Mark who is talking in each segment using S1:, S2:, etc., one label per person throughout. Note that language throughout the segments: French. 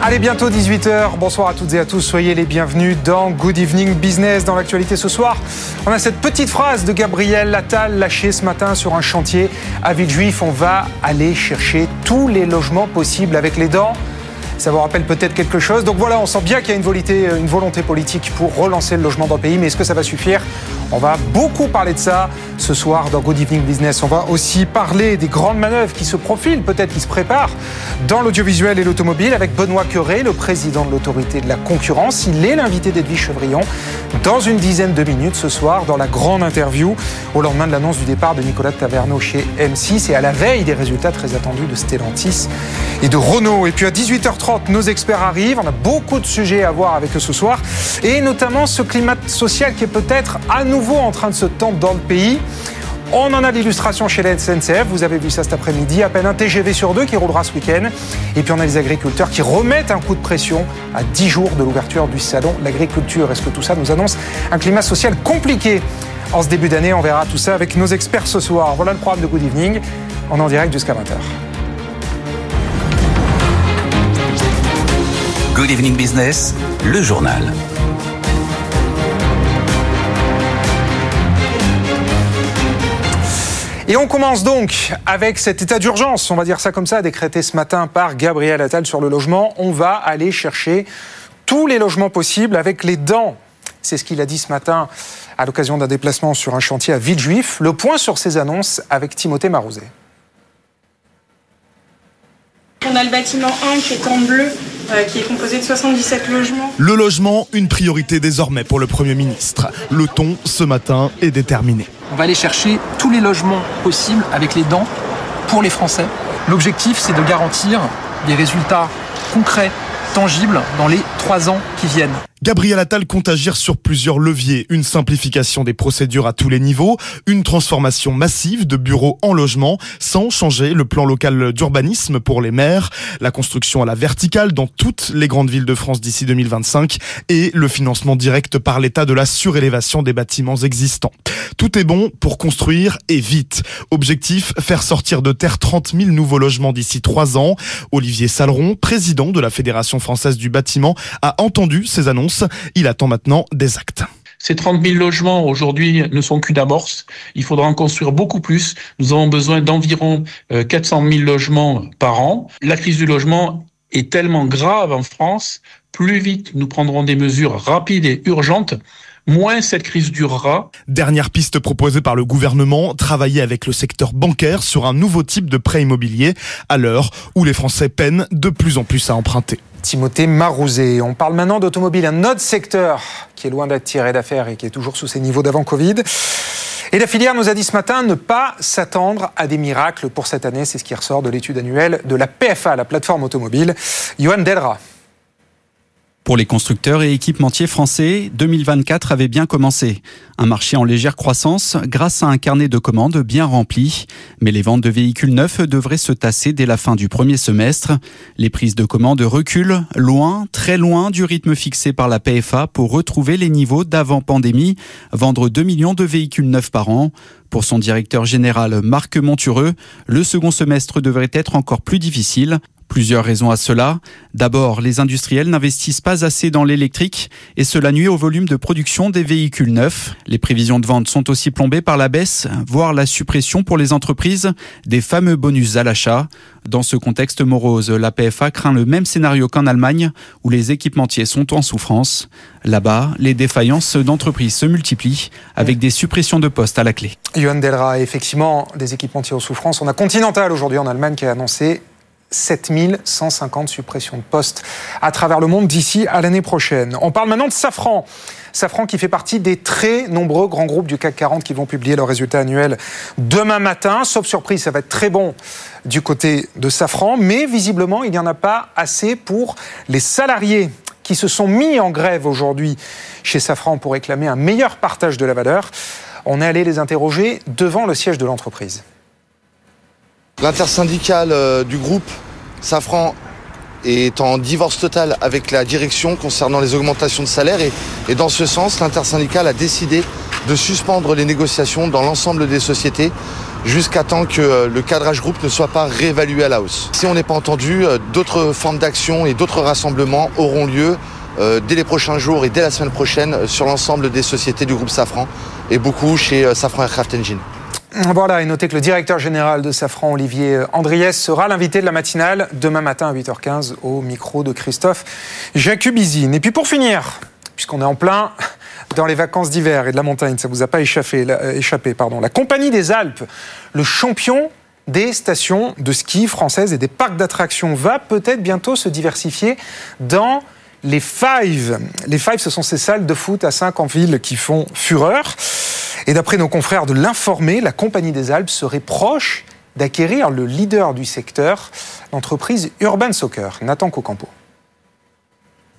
S1: Allez, bientôt 18h. Bonsoir à toutes et à tous. Soyez les bienvenus dans Good Evening Business. Dans l'actualité ce soir, on a cette petite phrase de Gabriel Attal lâchée ce matin sur un chantier à Villejuif. On va aller chercher tous les logements possibles avec les dents. Ça vous rappelle peut-être quelque chose? Donc voilà, on sent bien qu'il y a une volonté, une volonté politique pour relancer le logement dans le pays. Mais est-ce que ça va suffire? On va beaucoup parler de ça ce soir dans Good Evening Business. On va aussi parler des grandes manœuvres qui se profilent, peut-être qui se préparent dans l'audiovisuel et l'automobile avec Benoît Curé, le président de l'autorité de la concurrence. Il est l'invité d'Edwige Chevrillon dans une dizaine de minutes ce soir dans la grande interview au lendemain de l'annonce du départ de Nicolas Taverneau chez M6 et à la veille des résultats très attendus de Stellantis et de Renault. Et puis à 18h30, nos experts arrivent. On a beaucoup de sujets à voir avec eux ce soir et notamment ce climat social qui est peut-être à nouveau en train de se tendre dans le pays. On en a l'illustration chez la SNCF, vous avez vu ça cet après-midi, à peine un TGV sur deux qui roulera ce week-end. Et puis on a les agriculteurs qui remettent un coup de pression à 10 jours de l'ouverture du salon. L'agriculture, est-ce que tout ça nous annonce un climat social compliqué en ce début d'année? On verra tout ça avec nos experts ce soir. Voilà le programme de Good Evening. On est en direct jusqu'à 20h.
S2: Good Evening Business, le journal.
S1: Et on commence donc avec cet état d'urgence, on va dire ça comme ça, décrété ce matin par Gabriel Attal sur le logement. On va aller chercher tous les logements possibles avec les dents. C'est ce qu'il a dit ce matin à l'occasion d'un déplacement sur un chantier à Villejuif. Le point sur ces annonces avec Timothée Marouzet.
S3: On a le bâtiment 1 qui est en bleu, euh, qui est composé de 77 logements.
S4: Le logement, une priorité désormais pour le Premier ministre. Le ton, ce matin, est déterminé.
S5: On va aller chercher tous les logements possibles avec les dents pour les Français. L'objectif, c'est de garantir des résultats concrets, tangibles, dans les trois ans qui viennent.
S4: Gabriel Attal compte agir sur plusieurs leviers. Une simplification des procédures à tous les niveaux, une transformation massive de bureaux en logements sans changer le plan local d'urbanisme pour les maires, la construction à la verticale dans toutes les grandes villes de France d'ici 2025 et le financement direct par l'État de la surélévation des bâtiments existants. Tout est bon pour construire et vite. Objectif, faire sortir de terre 30 000 nouveaux logements d'ici trois ans. Olivier Saleron, président de la Fédération française du bâtiment, a entendu ces annonces il attend maintenant des actes.
S6: Ces 30 000 logements aujourd'hui ne sont qu'une amorce. Il faudra en construire beaucoup plus. Nous avons besoin d'environ 400 000 logements par an. La crise du logement est tellement grave en France. Plus vite nous prendrons des mesures rapides et urgentes, moins cette crise durera.
S4: Dernière piste proposée par le gouvernement, travailler avec le secteur bancaire sur un nouveau type de prêt immobilier à l'heure où les Français peinent de plus en plus à emprunter.
S1: Timothée Marouzet. On parle maintenant d'automobile, un autre secteur qui est loin d'être tiré d'affaires et qui est toujours sous ses niveaux d'avant Covid. Et la filière nous a dit ce matin ne pas s'attendre à des miracles pour cette année. C'est ce qui ressort de l'étude annuelle de la PFA, la plateforme automobile. Johan Delra.
S7: Pour les constructeurs et équipementiers français, 2024 avait bien commencé. Un marché en légère croissance grâce à un carnet de commandes bien rempli. Mais les ventes de véhicules neufs devraient se tasser dès la fin du premier semestre. Les prises de commandes reculent loin, très loin du rythme fixé par la PFA pour retrouver les niveaux d'avant pandémie, vendre 2 millions de véhicules neufs par an. Pour son directeur général Marc Montureux, le second semestre devrait être encore plus difficile. Plusieurs raisons à cela. D'abord, les industriels n'investissent pas assez dans l'électrique et cela nuit au volume de production des véhicules neufs. Les prévisions de vente sont aussi plombées par la baisse, voire la suppression pour les entreprises des fameux bonus à l'achat. Dans ce contexte morose, la PFA craint le même scénario qu'en Allemagne où les équipementiers sont en souffrance. Là-bas, les défaillances d'entreprises se multiplient avec des suppressions de postes à la clé.
S1: Johan Delra, effectivement, des équipementiers en souffrance. On a Continental aujourd'hui en Allemagne qui a annoncé 7150 suppressions de postes à travers le monde d'ici à l'année prochaine. On parle maintenant de Safran. Safran qui fait partie des très nombreux grands groupes du CAC 40 qui vont publier leurs résultats annuels demain matin. Sauf surprise, ça va être très bon du côté de Safran, mais visiblement, il n'y en a pas assez pour les salariés qui se sont mis en grève aujourd'hui chez Safran pour réclamer un meilleur partage de la valeur. On est allé les interroger devant le siège de l'entreprise.
S8: L'intersyndicale euh, du groupe Safran est en divorce total avec la direction concernant les augmentations de salaire et, dans ce sens, l'intersyndicale a décidé de suspendre les négociations dans l'ensemble des sociétés jusqu'à temps que euh, le cadrage groupe ne soit pas réévalué à la hausse. Si on n'est pas entendu, euh, d'autres formes d'action et d'autres rassemblements auront lieu dès les prochains jours et dès la semaine prochaine sur l'ensemble des sociétés du groupe Safran et beaucoup chez Safran Aircraft Engine.
S1: Voilà, et notez que le directeur général de Safran, Olivier Andriès, sera l'invité de la matinale demain matin à 8h15 au micro de Christophe Jacubizine. Et puis pour finir, puisqu'on est en plein dans les vacances d'hiver et de la montagne, ça vous a pas échappé, la, échappé pardon. La Compagnie des Alpes, le champion des stations de ski françaises et des parcs d'attractions, va peut-être bientôt se diversifier dans les Five. Les Five, ce sont ces salles de foot à 5 en ville qui font fureur. Et d'après nos confrères de l'Informé, la Compagnie des Alpes serait proche d'acquérir le leader du secteur, l'entreprise Urban Soccer, Nathan Cocampo.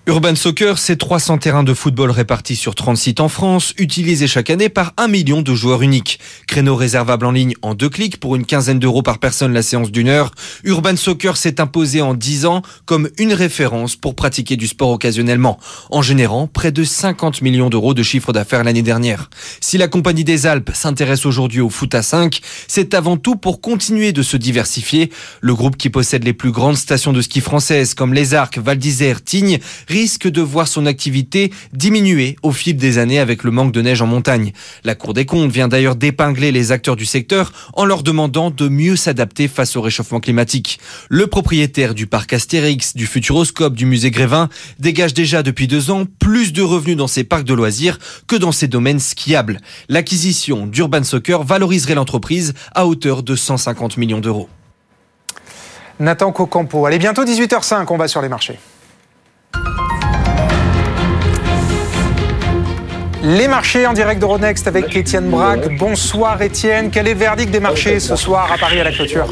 S9: Urban Soccer, c'est 300 terrains de football répartis sur 30 sites en France, utilisés chaque année par un million de joueurs uniques. Créneau réservable en ligne en deux clics pour une quinzaine d'euros par personne la séance d'une heure. Urban Soccer s'est imposé en 10 ans comme une référence pour pratiquer du sport occasionnellement, en générant près de 50 millions d'euros de chiffre d'affaires l'année dernière. Si la Compagnie des Alpes s'intéresse aujourd'hui au foot à 5, c'est avant tout pour continuer de se diversifier. Le groupe qui possède les plus grandes stations de ski françaises comme Les Arcs, Val d'Isère, Tignes, risque de voir son activité diminuer au fil des années avec le manque de neige en montagne. La Cour des comptes vient d'ailleurs d'épingler les acteurs du secteur en leur demandant de mieux s'adapter face au réchauffement climatique. Le propriétaire du parc Astérix, du Futuroscope, du musée Grévin dégage déjà depuis deux ans plus de revenus dans ses parcs de loisirs que dans ses domaines skiables. L'acquisition d'Urban Soccer valoriserait l'entreprise à hauteur de 150 millions d'euros.
S1: Nathan Cocampo. Allez, bientôt 18h05, on va sur les marchés. Les marchés en direct de Ronext avec Étienne Braque. Bonsoir Étienne. Quel est le verdict des marchés ce soir à Paris à la clôture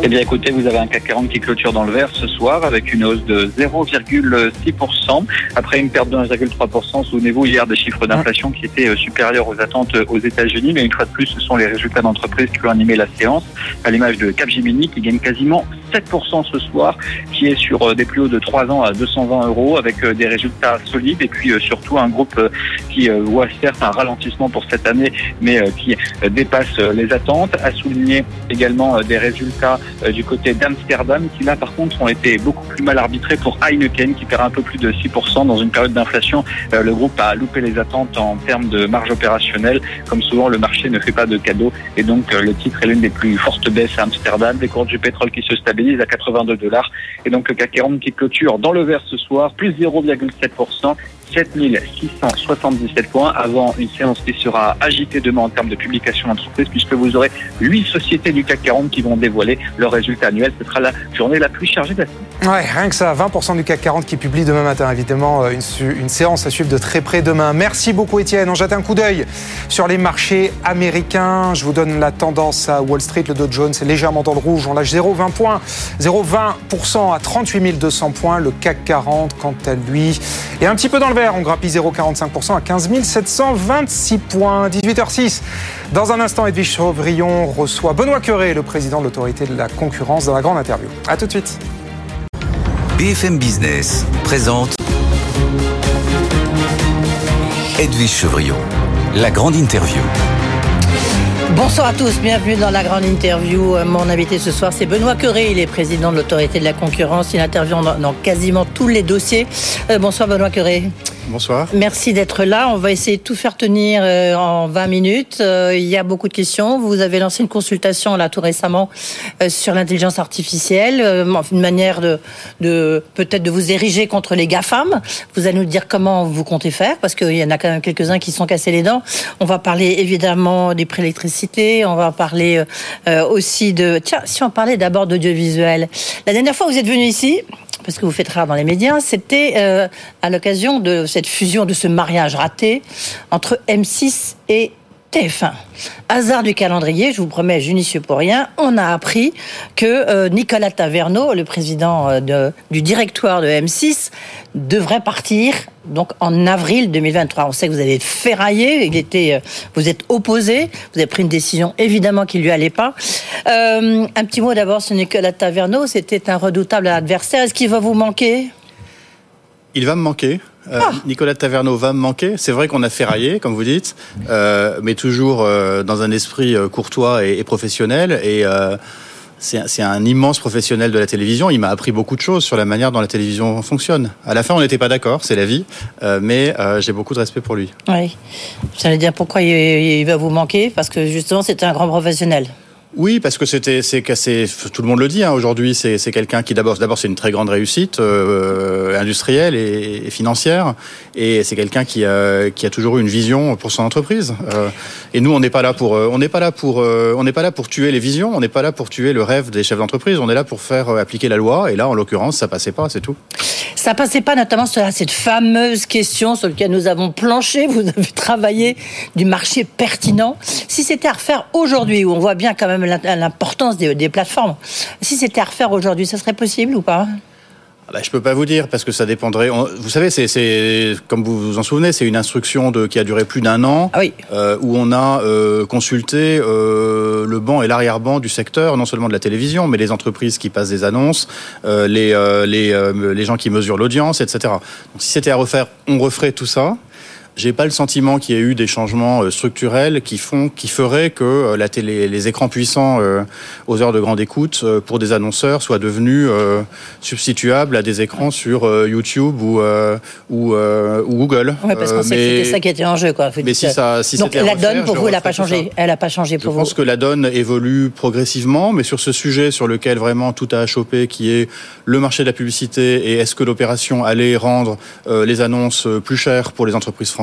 S10: Eh bien écoutez, vous avez un CAC 40 qui clôture dans le vert ce soir avec une hausse de 0,6% après une perte de 1,3%. Souvenez-vous hier des chiffres d'inflation qui étaient euh, supérieurs aux attentes aux États-Unis, mais une fois de plus, ce sont les résultats d'entreprise qui ont animé la séance, à l'image de Capgemini qui gagne quasiment 7% ce soir, qui est sur euh, des plus hauts de 3 ans à 220 euros avec euh, des résultats solides et puis surtout un groupe qui voit certes un ralentissement pour cette année, mais euh, qui euh, dépasse euh, les attentes. A souligné également des résultats du côté d'Amsterdam, qui là par contre ont été beaucoup plus mal arbitrés pour Heineken, qui perd un peu plus de 6% dans une période d'inflation. Le groupe a loupé les attentes en termes de marge opérationnelle. Comme souvent, le marché ne fait pas de cadeaux et donc le titre est l'une des plus fortes baisses à Amsterdam. Les cours du pétrole qui se stabilisent à 82 dollars et donc le CAC 40 qui clôture dans le vert ce soir, plus 0,7%. 7677 points avant une séance qui sera agitée demain en termes de publication d'entreprise puisque vous aurez huit sociétés du CAC 40 qui vont dévoiler leurs résultats annuels. Ce sera la journée la plus chargée de la
S1: semaine. Ouais, rien que ça, 20% du CAC 40 qui publie demain matin. Évidemment, euh, une, une, séance à suivre de très près demain. Merci beaucoup Étienne. On jette un coup d'œil sur les marchés américains. Je vous donne la tendance à Wall Street. Le Dow Jones est légèrement dans le rouge. On lâche 0,20 points. 0,20% à 38 200 points. Le CAC 40, quant à lui, est un petit peu dans le vert on grappille 0,45% à 15 726 points. 18h06. Dans un instant, Edwige Chevrillon reçoit Benoît Curé, le président de l'autorité de la concurrence, dans la grande interview. A tout de suite.
S2: BFM Business présente Edwige Chevrillon, la grande interview.
S11: Bonsoir à tous, bienvenue dans la grande interview. Euh, mon invité ce soir, c'est Benoît Curé, il est président de l'autorité de la concurrence. Il intervient dans, quasiment tous les dossiers. Euh, bonsoir Benoît Curé.
S12: Bonsoir.
S11: Merci d'être là. On va essayer de tout faire tenir euh, en 20 minutes. Euh, il y a beaucoup de questions. Vous avez lancé une consultation là tout récemment euh, sur l'intelligence artificielle, une manière de, de peut-être de vous ériger contre les GAFAM. Vous allez nous dire comment vous comptez faire, parce qu'il y en a quand même quelques-uns qui sont cassés les dents. On va parler évidemment des prix d'électricité. On va parler aussi de... Tiens, si on parlait d'abord d'audiovisuel. La dernière fois, vous êtes venu ici, parce que vous faites rare dans les médias, c'était euh, à l'occasion de cette fusion, de ce mariage raté entre M6 et TF1. Hasard du calendrier, je vous promets, judicieux pour rien, on a appris que euh, Nicolas Taverneau, le président euh, du directoire de M6, devrait partir donc en avril 2023. On sait que vous avez ferraillé, il était, euh, vous êtes opposé, vous avez pris une décision évidemment qui lui allait pas. Un petit mot d'abord sur Nicolas Taverneau, c'était un redoutable adversaire. Est-ce qu'il va vous manquer?
S12: Il va me manquer. Euh, Nicolas Taverneau va me manquer. C'est vrai qu'on a ferraillé, comme vous dites, euh, mais toujours euh, dans un esprit euh, courtois et, et professionnel. Et c'est un immense professionnel de la télévision. Il m'a appris beaucoup de choses sur la manière dont la télévision fonctionne. À la fin, on n'était pas d'accord, c'est la vie, mais j'ai beaucoup de respect pour lui.
S11: Oui. Veut dire pourquoi il, il va vous manquer Parce que justement, c'était un grand professionnel.
S12: Oui, parce que c'était, c'est tout le monde le dit hein, aujourd'hui. C'est, quelqu'un qui d'abord, d'abord c'est une très grande réussite euh, industrielle et, financière, et c'est quelqu'un qui a, qui a toujours eu une vision pour son entreprise. Euh, et nous, on n'est pas là pour, euh, on n'est pas là pour, on n'est pas là pour tuer les visions, on n'est pas là pour tuer le rêve des chefs d'entreprise. On est là pour faire appliquer la loi. Et là, en l'occurrence, ça passait pas, c'est tout.
S11: Ça passait pas notamment sur cette fameuse question sur laquelle nous avons planché, vous avez travaillé du marché pertinent. Si c'était à refaire aujourd'hui, où on voit bien quand même l'importance des, des plateformes, si c'était à refaire aujourd'hui, ça serait possible ou pas?
S12: Ah bah, je peux pas vous dire parce que ça dépendrait. on- vous savez, c'est, comme vous vous en souvenez, c'est une instruction de, qui a duré plus d'un an, euh, où on a euh, consulté euh, le banc et l'arrière-banc du secteur, non seulement de la télévision, mais les entreprises qui passent des annonces, les les, les gens qui mesurent l'audience, etc. Donc, si c'était à refaire, on referait tout ça. J'ai pas le sentiment qu'il y ait eu des changements euh, structurels qui font, qui feraient que euh, la télé, les écrans puissants euh, aux heures de grande écoute pour des annonceurs soient devenus substituables à des écrans sur YouTube ou ou, ou Google.
S11: Oui, parce qu'on sait que c'était ça qui était en jeu. Quoi. Vous
S12: mais
S11: dites,
S12: si ça- si
S11: Donc la
S12: refaire,
S11: donne, pour
S12: je
S11: vous, elle n'a
S12: referais
S11: pas changé. Elle n'a pas changé
S12: Je
S11: pour vous.
S12: pense que la donne évolue progressivement, mais sur ce sujet sur lequel vraiment tout a achoppé, qui est le marché de la publicité et est-ce que l'opération allait rendre les annonces plus chères pour les entreprises françaises,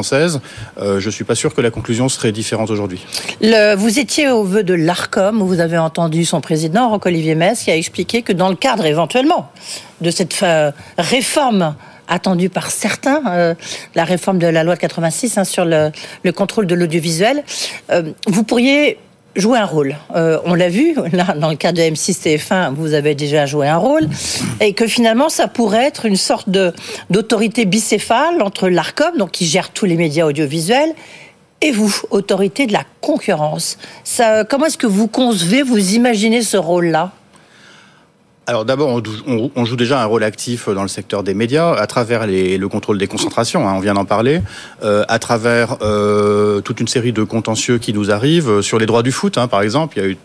S12: euh, je suis pas sûr que la conclusion serait différente aujourd'hui.
S11: Vous étiez au vœu de l'ARCOM, où vous avez entendu son président, Roch-Olivier Metz, qui a expliqué que dans le cadre éventuellement de cette euh, réforme attendue par certains, euh, la réforme de la loi de 86 hein, sur le, le contrôle de l'audiovisuel, vous pourriez jouer un rôle. Euh, on l'a vu, là, dans le cas de M6 TF1, vous avez déjà joué un rôle, et que finalement, ça pourrait être une sorte d'autorité bicéphale entre l'ARCOM, donc qui gère tous les médias audiovisuels, et vous, autorité de la concurrence. Ça, comment est-ce que vous concevez, vous imaginez ce rôle-là?
S12: Alors d'abord, on, dou- on- on joue déjà un rôle actif dans le secteur des médias à travers les- le contrôle des concentrations, hein, on vient d'en parler, euh, à travers euh, toute une série de contentieux qui nous arrivent euh, sur les droits du foot, hein, par exemple. Il y a eu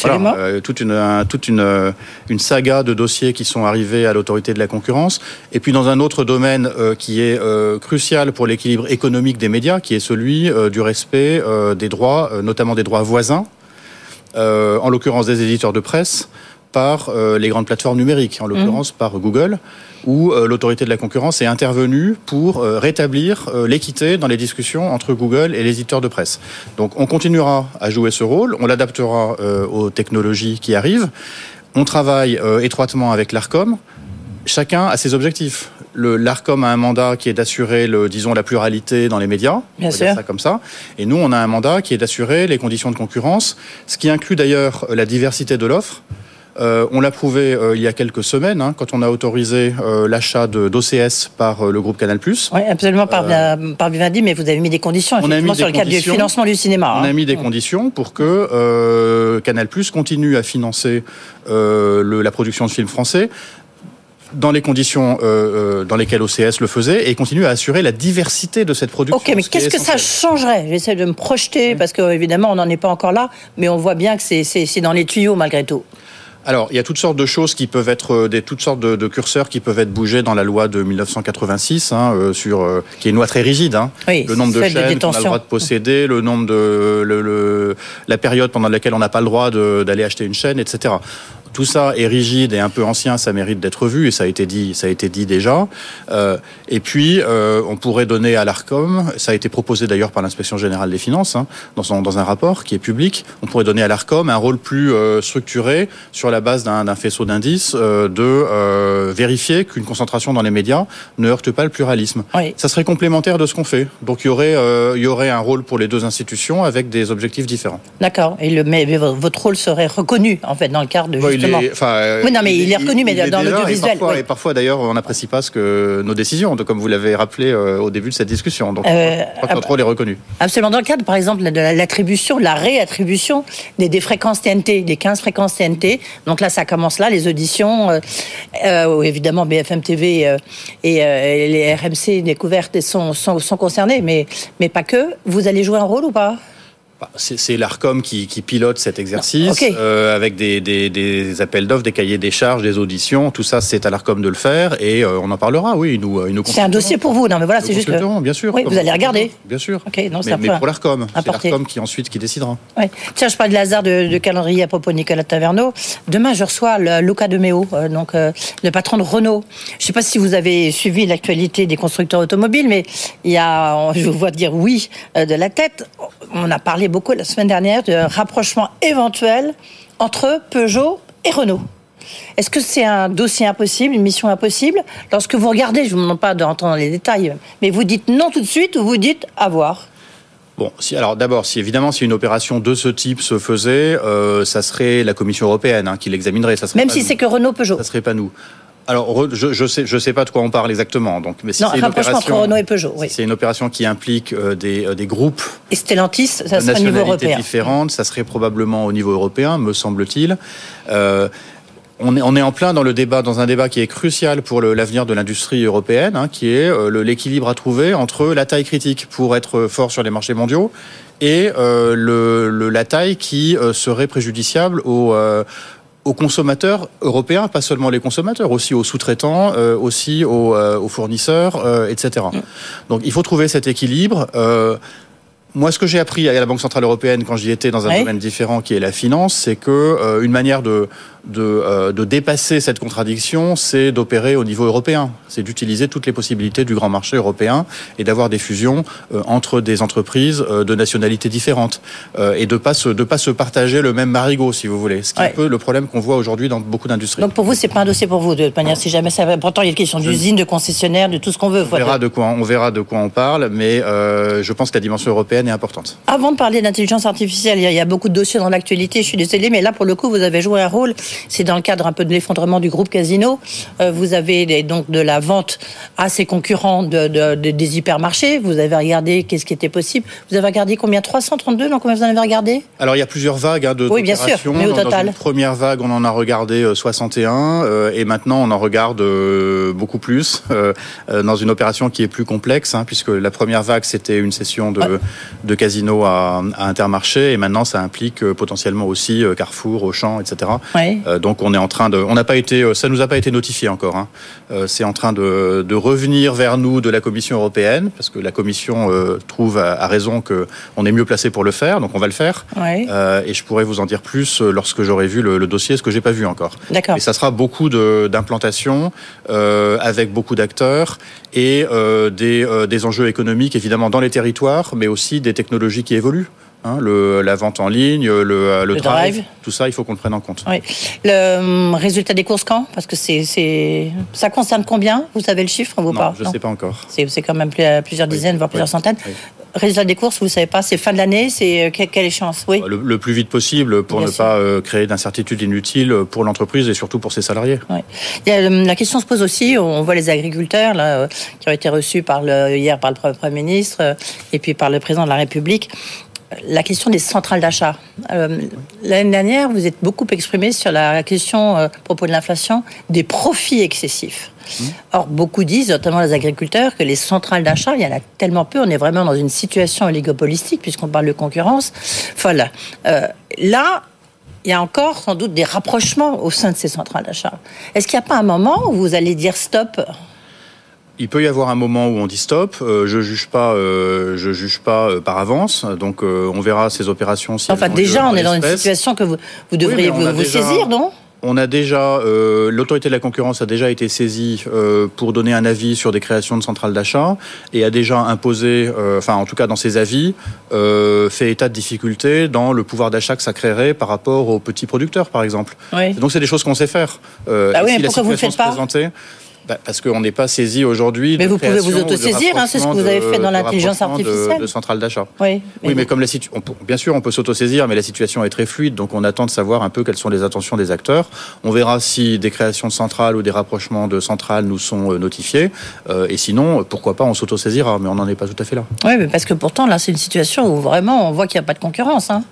S12: voilà, euh, toute, une, un- toute une, une saga de dossiers qui sont arrivés à l'autorité de la concurrence. Et puis dans un autre domaine qui est crucial pour l'équilibre économique des médias, qui est celui du respect des droits, notamment des droits voisins, en l'occurrence des éditeurs de presse, par euh, les grandes plateformes numériques, en l'occurrence par Google, où euh, l'autorité de la concurrence est intervenue pour euh, rétablir l'équité dans les discussions entre Google et les éditeurs de presse. Donc on continuera à jouer ce rôle, on l'adaptera aux technologies qui arrivent, on travaille étroitement avec l'ARCOM, chacun a ses objectifs. L'ARCOM a un mandat qui est d'assurer, disons, la pluralité dans les médias.
S11: Bien
S12: on va dire
S11: sûr.
S12: ça comme ça. Et nous, on a un mandat qui est d'assurer les conditions de concurrence, ce qui inclut d'ailleurs la diversité de l'offre. Euh, on l'a prouvé euh, il y a quelques semaines, hein, quand on a autorisé euh, l'achat d'OCS par le groupe Canal+.
S11: Oui, absolument, par, par Vivendi, mais vous avez mis des conditions,
S12: On a mis
S11: sur
S12: des
S11: le cadre du
S12: conditions.
S11: financement du cinéma.
S12: On
S11: hein.
S12: a mis des conditions pour que Canal+ continue à financer le- la production de films français dans les conditions euh, dans lesquelles OCS le faisait et continue à assurer la diversité de cette production.
S11: Ok, mais qu'est-ce que ça changerait? J'essaie de me projeter, parce que évidemment, on n'en est pas encore là, mais on voit bien que c'est dans les tuyaux malgré tout.
S12: Alors, il y a toutes sortes de choses qui peuvent être, euh, des, toutes sortes de, de curseurs qui peuvent être bougés dans la loi de 1986, hein, euh, sur, euh, qui est une loi très rigide. Hein.
S11: Oui,
S12: le nombre de chaînes qu'on a le droit de posséder, le nombre de, le, le- la période pendant laquelle on n'a pas le droit d'aller acheter une chaîne, etc. tout ça est rigide et un peu ancien, ça mérite d'être vu et ça a été dit, ça a été dit déjà. Euh, et puis, euh, on pourrait donner à l'Arcom, ça a été proposé d'ailleurs par l'inspection générale des finances hein, dans, son, dans un rapport qui est public. On pourrait donner à l'Arcom un rôle plus euh, structuré sur la base d'un faisceau d'indices de vérifier qu'une concentration dans les médias ne heurte pas le pluralisme.
S11: Oui.
S12: Ça serait complémentaire de ce qu'on fait. Donc il y aurait, il y aurait un rôle pour les deux institutions avec des objectifs différents.
S11: D'accord. Et le, mais, mais votre rôle serait reconnu, en fait, dans le cadre de
S12: Ouais, il
S11: justement.
S12: est- enfin, euh,
S11: oui, non, mais il, est reconnu, mais
S12: il est
S11: dans l'audiovisuel.
S12: Et parfois,
S11: oui.
S12: et parfois, d'ailleurs, on n'apprécie pas ce que nos décisions, donc, comme vous l'avez rappelé euh, au début de cette discussion. Donc,
S11: Euh,
S12: je crois que notre rôle est reconnu.
S11: Absolument. Dans le cadre, par exemple, de la- l'attribution, la réattribution des, des fréquences TNT, des 15 fréquences TNT. Donc là, ça commence là, les auditions. euh, euh, où évidemment, BFM TV et, et les RMC découvertes sont, sont, sont concernés, mais, mais pas que. Vous allez jouer un rôle ou pas?
S12: C'est c'est l'ARCOM qui, qui pilote cet exercice, euh, avec des, des- des appels d'offres, des cahiers des charges, des auditions. Tout ça, c'est à l'ARCOM de le faire et euh, on en parlera, oui. Nous, euh, nous
S11: C'est un dossier pour vous. Non, mais voilà, c'est juste que.
S12: bien sûr.
S11: Oui, vous allez regarder.
S12: Bien sûr.
S11: Ok, non, c'est
S12: mais,
S11: un
S12: mais pour l'ARCOM. C'est l'ARCOM qui ensuite qui décidera.
S11: Ouais. Tiens, je parle de hasard de, de calendrier à propos de Nicolas Taverneau. Demain, je reçois le, Luca de Meo, euh, donc le patron de Renault. Je ne sais pas si vous avez suivi l'actualité des constructeurs automobiles, mais il y a, je vous vois dire oui de la tête. On a parlé beaucoup la semaine dernière de rapprochement éventuel entre Peugeot et Renault. Est-ce que c'est un dossier impossible, une mission impossible? Lorsque vous regardez, je ne vous demande pas de rentrer dans les détails, mais vous dites non tout de suite ou vous dites à voir?
S12: Bon, si, alors d'abord, si évidemment si une opération de ce type se faisait, euh, ça serait la Commission européenne hein, qui l'examinerait. Ça serait
S11: Même si
S12: nous.
S11: c'est que Renault Peugeot.
S12: Ça serait pas nous. Alors, je, je sais, je sais pas de quoi on parle exactement. Donc, mais si
S11: non,
S12: c'est une
S11: rapprochement entre
S12: opération,
S11: Renault et Peugeot, oui.
S12: si c'est une opération qui implique euh, des, euh, des groupes
S11: Et Stellantis, ça
S12: de
S11: sera au niveau européen.
S12: différentes, ça serait probablement au niveau européen, me semble-t-il. Euh, on est, on est en plein dans le débat, dans un débat qui est crucial pour le- l'avenir de l'industrie européenne, hein, qui est euh, le- l'équilibre à trouver entre la taille critique pour être fort sur les marchés mondiaux et euh, le, la taille qui serait préjudiciable aux, euh, aux consommateurs européens, pas seulement les consommateurs, aussi aux sous-traitants, euh, aussi aux, euh, aux fournisseurs, euh, etc. Donc il faut trouver cet équilibre. Moi, ce que j'ai appris à la Banque centrale européenne quand j'y étais dans un domaine différent, qui est la finance, c'est que euh, une manière de de, euh, de dépasser cette contradiction, c'est d'opérer au niveau européen. C'est d'utiliser toutes les possibilités du grand marché européen et d'avoir des fusions euh, entre des entreprises euh, de nationalités différentes et de pas se de pas se partager le même marigot, si vous voulez. Ce qui est un peu le problème qu'on voit aujourd'hui dans beaucoup d'industries.
S11: Donc pour vous, c'est pas un dossier pour vous, de toute manière, si jamais ça. Pourtant, il y a une question d'usine, de concessionnaire, de tout ce qu'on veut.
S12: On verra de quoi on verra de quoi on parle, mais je pense que la dimension européenne est importante.
S11: Avant de parler d'intelligence artificielle, il y, a, il y a beaucoup de dossiers dans l'actualité, je suis désolée, mais là, pour le coup, vous avez joué un rôle. C'est dans le cadre un peu de l'effondrement du groupe Casino. Euh, vous avez des- donc de la vente à ses concurrents de, de- de- des hypermarchés. Vous avez regardé qu'est-ce qui était possible. Vous avez regardé combien? 332 Donc combien vous en avez regardé?
S12: Alors il y a plusieurs vagues hein, de
S11: Oui, bien sûr, mais au
S12: Dans- dans
S11: total.
S12: une première vague, on en a regardé euh, 61 euh, et maintenant on en regarde euh, beaucoup plus euh, euh, dans une opération qui est plus complexe, hein, puisque la première vague c'était une session de, de casino à, à Intermarché et maintenant ça implique euh, potentiellement aussi euh, Carrefour, Auchan, etc.
S11: Ouais.
S12: Euh, donc on est en train de, on n'a pas été, ça nous a pas été notifié encore. Hein. C'est en train de, de revenir vers nous de la Commission européenne parce que la Commission trouve à, à raison que on est mieux placé pour le faire, donc on va le faire.
S11: Ouais.
S12: Et je pourrais vous en dire plus lorsque j'aurai vu le, le dossier, ce que j'ai pas vu encore.
S11: D'accord.
S12: Et ça sera beaucoup d'implantations euh, avec beaucoup d'acteurs et euh, des, euh, des enjeux économiques évidemment dans les territoires, mais aussi des technologies qui évoluent. Hein, le, la vente en ligne, le, le,
S11: Le
S12: drive,
S11: drive.
S12: tout ça, il faut qu'on le prenne en compte.
S11: Oui. Le hum, résultat des courses quand? Parce que c'est, c'est, ça concerne combien? Vous savez le chiffre? Ou
S12: Non,
S11: pas
S12: je sais pas encore.
S11: C'est, c'est quand même plus- euh, plusieurs dizaines, voire plusieurs centaines. Résultat des courses, vous savez pas C'est fin de l'année C'est euh, que- quelle échéance Oui.
S12: Le, le plus vite possible pour
S11: Bien
S12: ne
S11: sûr.
S12: pas euh, créer d'incertitudes inutiles pour l'entreprise et surtout pour ses salariés.
S11: Euh, la question se pose aussi, on voit les agriculteurs là, qui ont été reçus par le, hier par le Pre- Premier ministre et puis par le Président de la République. La question des centrales d'achat. Euh, L'année dernière, vous êtes beaucoup exprimé sur la question, euh, à propos de l'inflation, des profits excessifs. Or, beaucoup disent, notamment les agriculteurs, que les centrales d'achat, il y en a tellement peu, on est vraiment dans une situation oligopolistique, puisqu'on parle de concurrence folle. Euh, là, il y a encore sans doute des rapprochements au sein de ces centrales d'achat. Est-ce qu'il n'y a pas un moment où vous allez dire stop?
S12: Il peut y avoir un moment où on dit stop. Euh, je juge pas, euh, je juge pas euh, par avance. Donc euh, on verra ces opérations. Si
S11: Enfin, déjà, on est dans une situation que vous, vous devriez
S12: Oui,
S11: vous,
S12: a
S11: vous
S12: déjà-
S11: saisir, non?
S12: On a déjà, euh, l'autorité de la concurrence a déjà été saisie euh, pour donner un avis sur des créations de centrales d'achat et a déjà imposé, euh, enfin en tout cas dans ses avis, euh, fait état de difficultés dans le pouvoir d'achat que ça créerait par rapport aux petits producteurs, par exemple.
S11: Oui.
S12: Donc c'est des choses qu'on sait faire. Euh,
S11: Bah oui,
S12: si
S11: mais
S12: la
S11: pourquoi vous le
S12: situation
S11: faites pas?
S12: Bah, parce qu'on n'est pas saisi aujourd'hui.
S11: Mais
S12: de
S11: vous pouvez vous autosaisir, hein, c'est ce que vous avez fait dans l'intelligence
S12: rapprochement de-
S11: artificielle.
S12: De, centrales d'achat.
S11: Oui.
S12: Oui, mais comme la situation, bien sûr, on peut s'autosaisir, mais la situation est très fluide, donc on attend de savoir un peu quelles sont les intentions des acteurs. On verra si des créations de centrales ou des rapprochements de centrales nous sont euh, notifiés, Euh, et sinon, pourquoi pas, on s'autosaisira, mais on n'en est pas tout à fait là.
S11: Oui, mais parce que pourtant, là, c'est une situation où vraiment on voit qu'il n'y a pas de concurrence. Hein.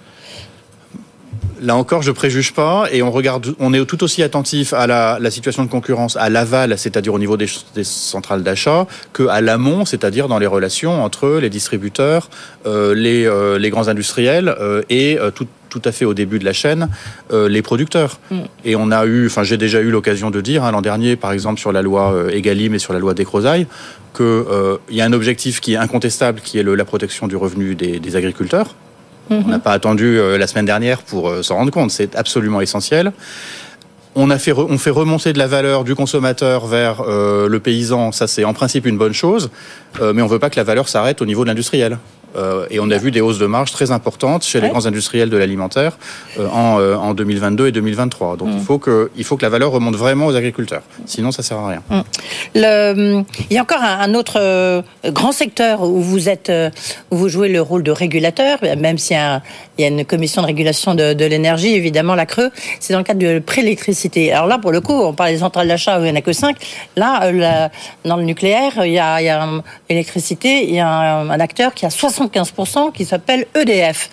S12: Là encore, je préjuge pas, et on regarde, on est tout aussi attentif à la, la situation de concurrence à l'aval, c'est-à-dire au niveau des, des centrales d'achat, que à l'amont, c'est-à-dire dans les relations entre les distributeurs, euh, les, euh, les grands industriels euh, et tout, tout à fait au début de la chaîne, les producteurs.
S11: Mm.
S12: Et on a eu, enfin j'ai déjà eu l'occasion de dire hein, l'an dernier, par exemple sur la loi Egalim et sur la loi Descrozailles, que euh, il y a un objectif qui est incontestable, qui est le- la protection du revenu des, des agriculteurs. On n'a pas attendu euh, la semaine dernière pour euh, s'en rendre compte. C'est absolument essentiel. On, a fait re- on fait remonter de la valeur du consommateur vers euh, le paysan. Ça, c'est en principe une bonne chose. Euh, mais on ne veut pas que la valeur s'arrête au niveau de l'industriel. Euh, et on a vu des hausses de marge très importantes chez les grands industriels de l'alimentaire euh, en, euh, en 2022 et 2023. Donc il, faut que, il faut que la valeur remonte vraiment aux agriculteurs. Sinon, ça sert à rien.
S11: Mm. Le, il y a encore un, un autre euh, grand secteur où vous êtes, euh, où vous jouez le rôle de régulateur, même s'il y y a une commission de régulation de, de l'énergie, évidemment la Creux. C'est dans le cadre de préélectricité. Alors là, pour le coup, on parle des centrales d'achat où il n'y en a que 5. Là, euh, la- dans le nucléaire, il y a, il y a électricité, il y a un, un acteur qui a 75% qui s'appelle EDF.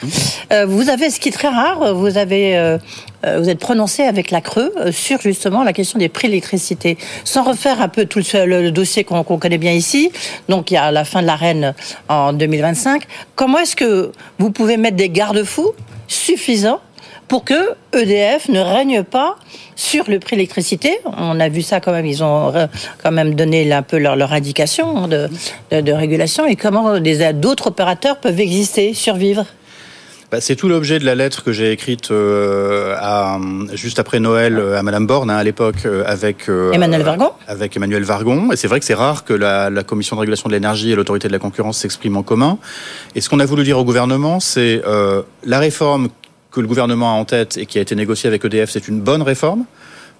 S11: Euh, vous avez, ce qui est très rare, vous avez, euh, euh, vous êtes prononcé avec la Creux sur justement la question des prix de l'électricité. Sans refaire un peu tout le, dossier qu'on connaît bien ici, donc il y a la fin de l'arène en 2025, comment est-ce que vous pouvez mettre des garde-fous suffisants pour que EDF ne règne pas sur le prix de l'électricité. On a vu ça quand même, ils ont quand même donné un peu leur, leur indication de, de, de régulation et comment d'autres opérateurs peuvent exister, survivre.
S12: Bah, c'est tout l'objet de la lettre que j'ai écrite euh, à, juste après Noël euh, à Madame Borne hein, à l'époque euh, avec euh,
S11: Emmanuel Vargon
S12: avec Emmanuel Vargon. Et c'est vrai que c'est rare que la, la Commission de régulation de l'énergie et l'autorité de la concurrence s'expriment en commun. Et ce qu'on a voulu dire au gouvernement, c'est euh, la réforme que le gouvernement a en tête et qui a été négociée avec EDF, c'est une bonne réforme.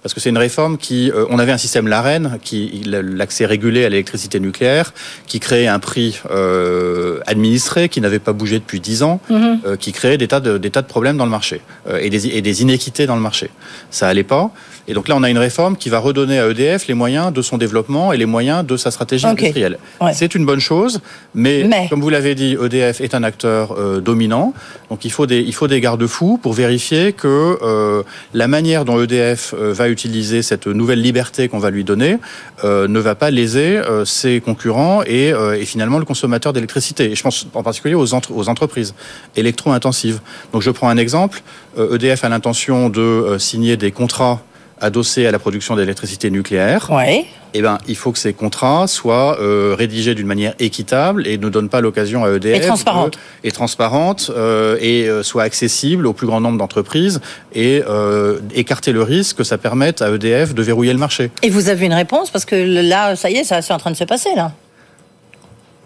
S12: Parce que c'est une réforme qui, euh, on avait un système l'AREN, qui l'accès régulé à l'électricité nucléaire, qui créait un prix euh, administré qui n'avait pas bougé depuis dix ans,
S13: Mhm.
S12: euh, qui créait des tas de, des tas de problèmes dans le marché et, des, et des inéquités dans le marché. Ça allait pas. Et donc là, on a une réforme qui va redonner à EDF les moyens de son développement et les moyens de sa stratégie industrielle.
S11: Ouais.
S12: C'est une bonne chose, mais, comme vous l'avez dit, EDF est un acteur dominant. Donc il faut des, il faut des garde-fous pour vérifier que la manière dont EDF va utiliser cette nouvelle liberté qu'on va lui donner euh, ne va pas léser euh, ses concurrents et, euh, et finalement le consommateur d'électricité. Je pense en particulier aux, aux entreprises électro-intensives. Donc je prends un exemple. EDF a l'intention de signer des contrats adossés à la production d'électricité nucléaire.
S11: Ouais.
S12: Eh ben, il faut que ces contrats soient euh, rédigés d'une manière équitable et ne donnent pas l'occasion à EDF
S11: Et transparente.
S12: de- et transparente euh, et euh, soient accessibles au plus grand nombre d'entreprises et euh, écarter le risque que ça permette à EDF de verrouiller le marché.
S11: Et vous avez une réponse parce que là, ça y est, ça c'est en train de se passer là.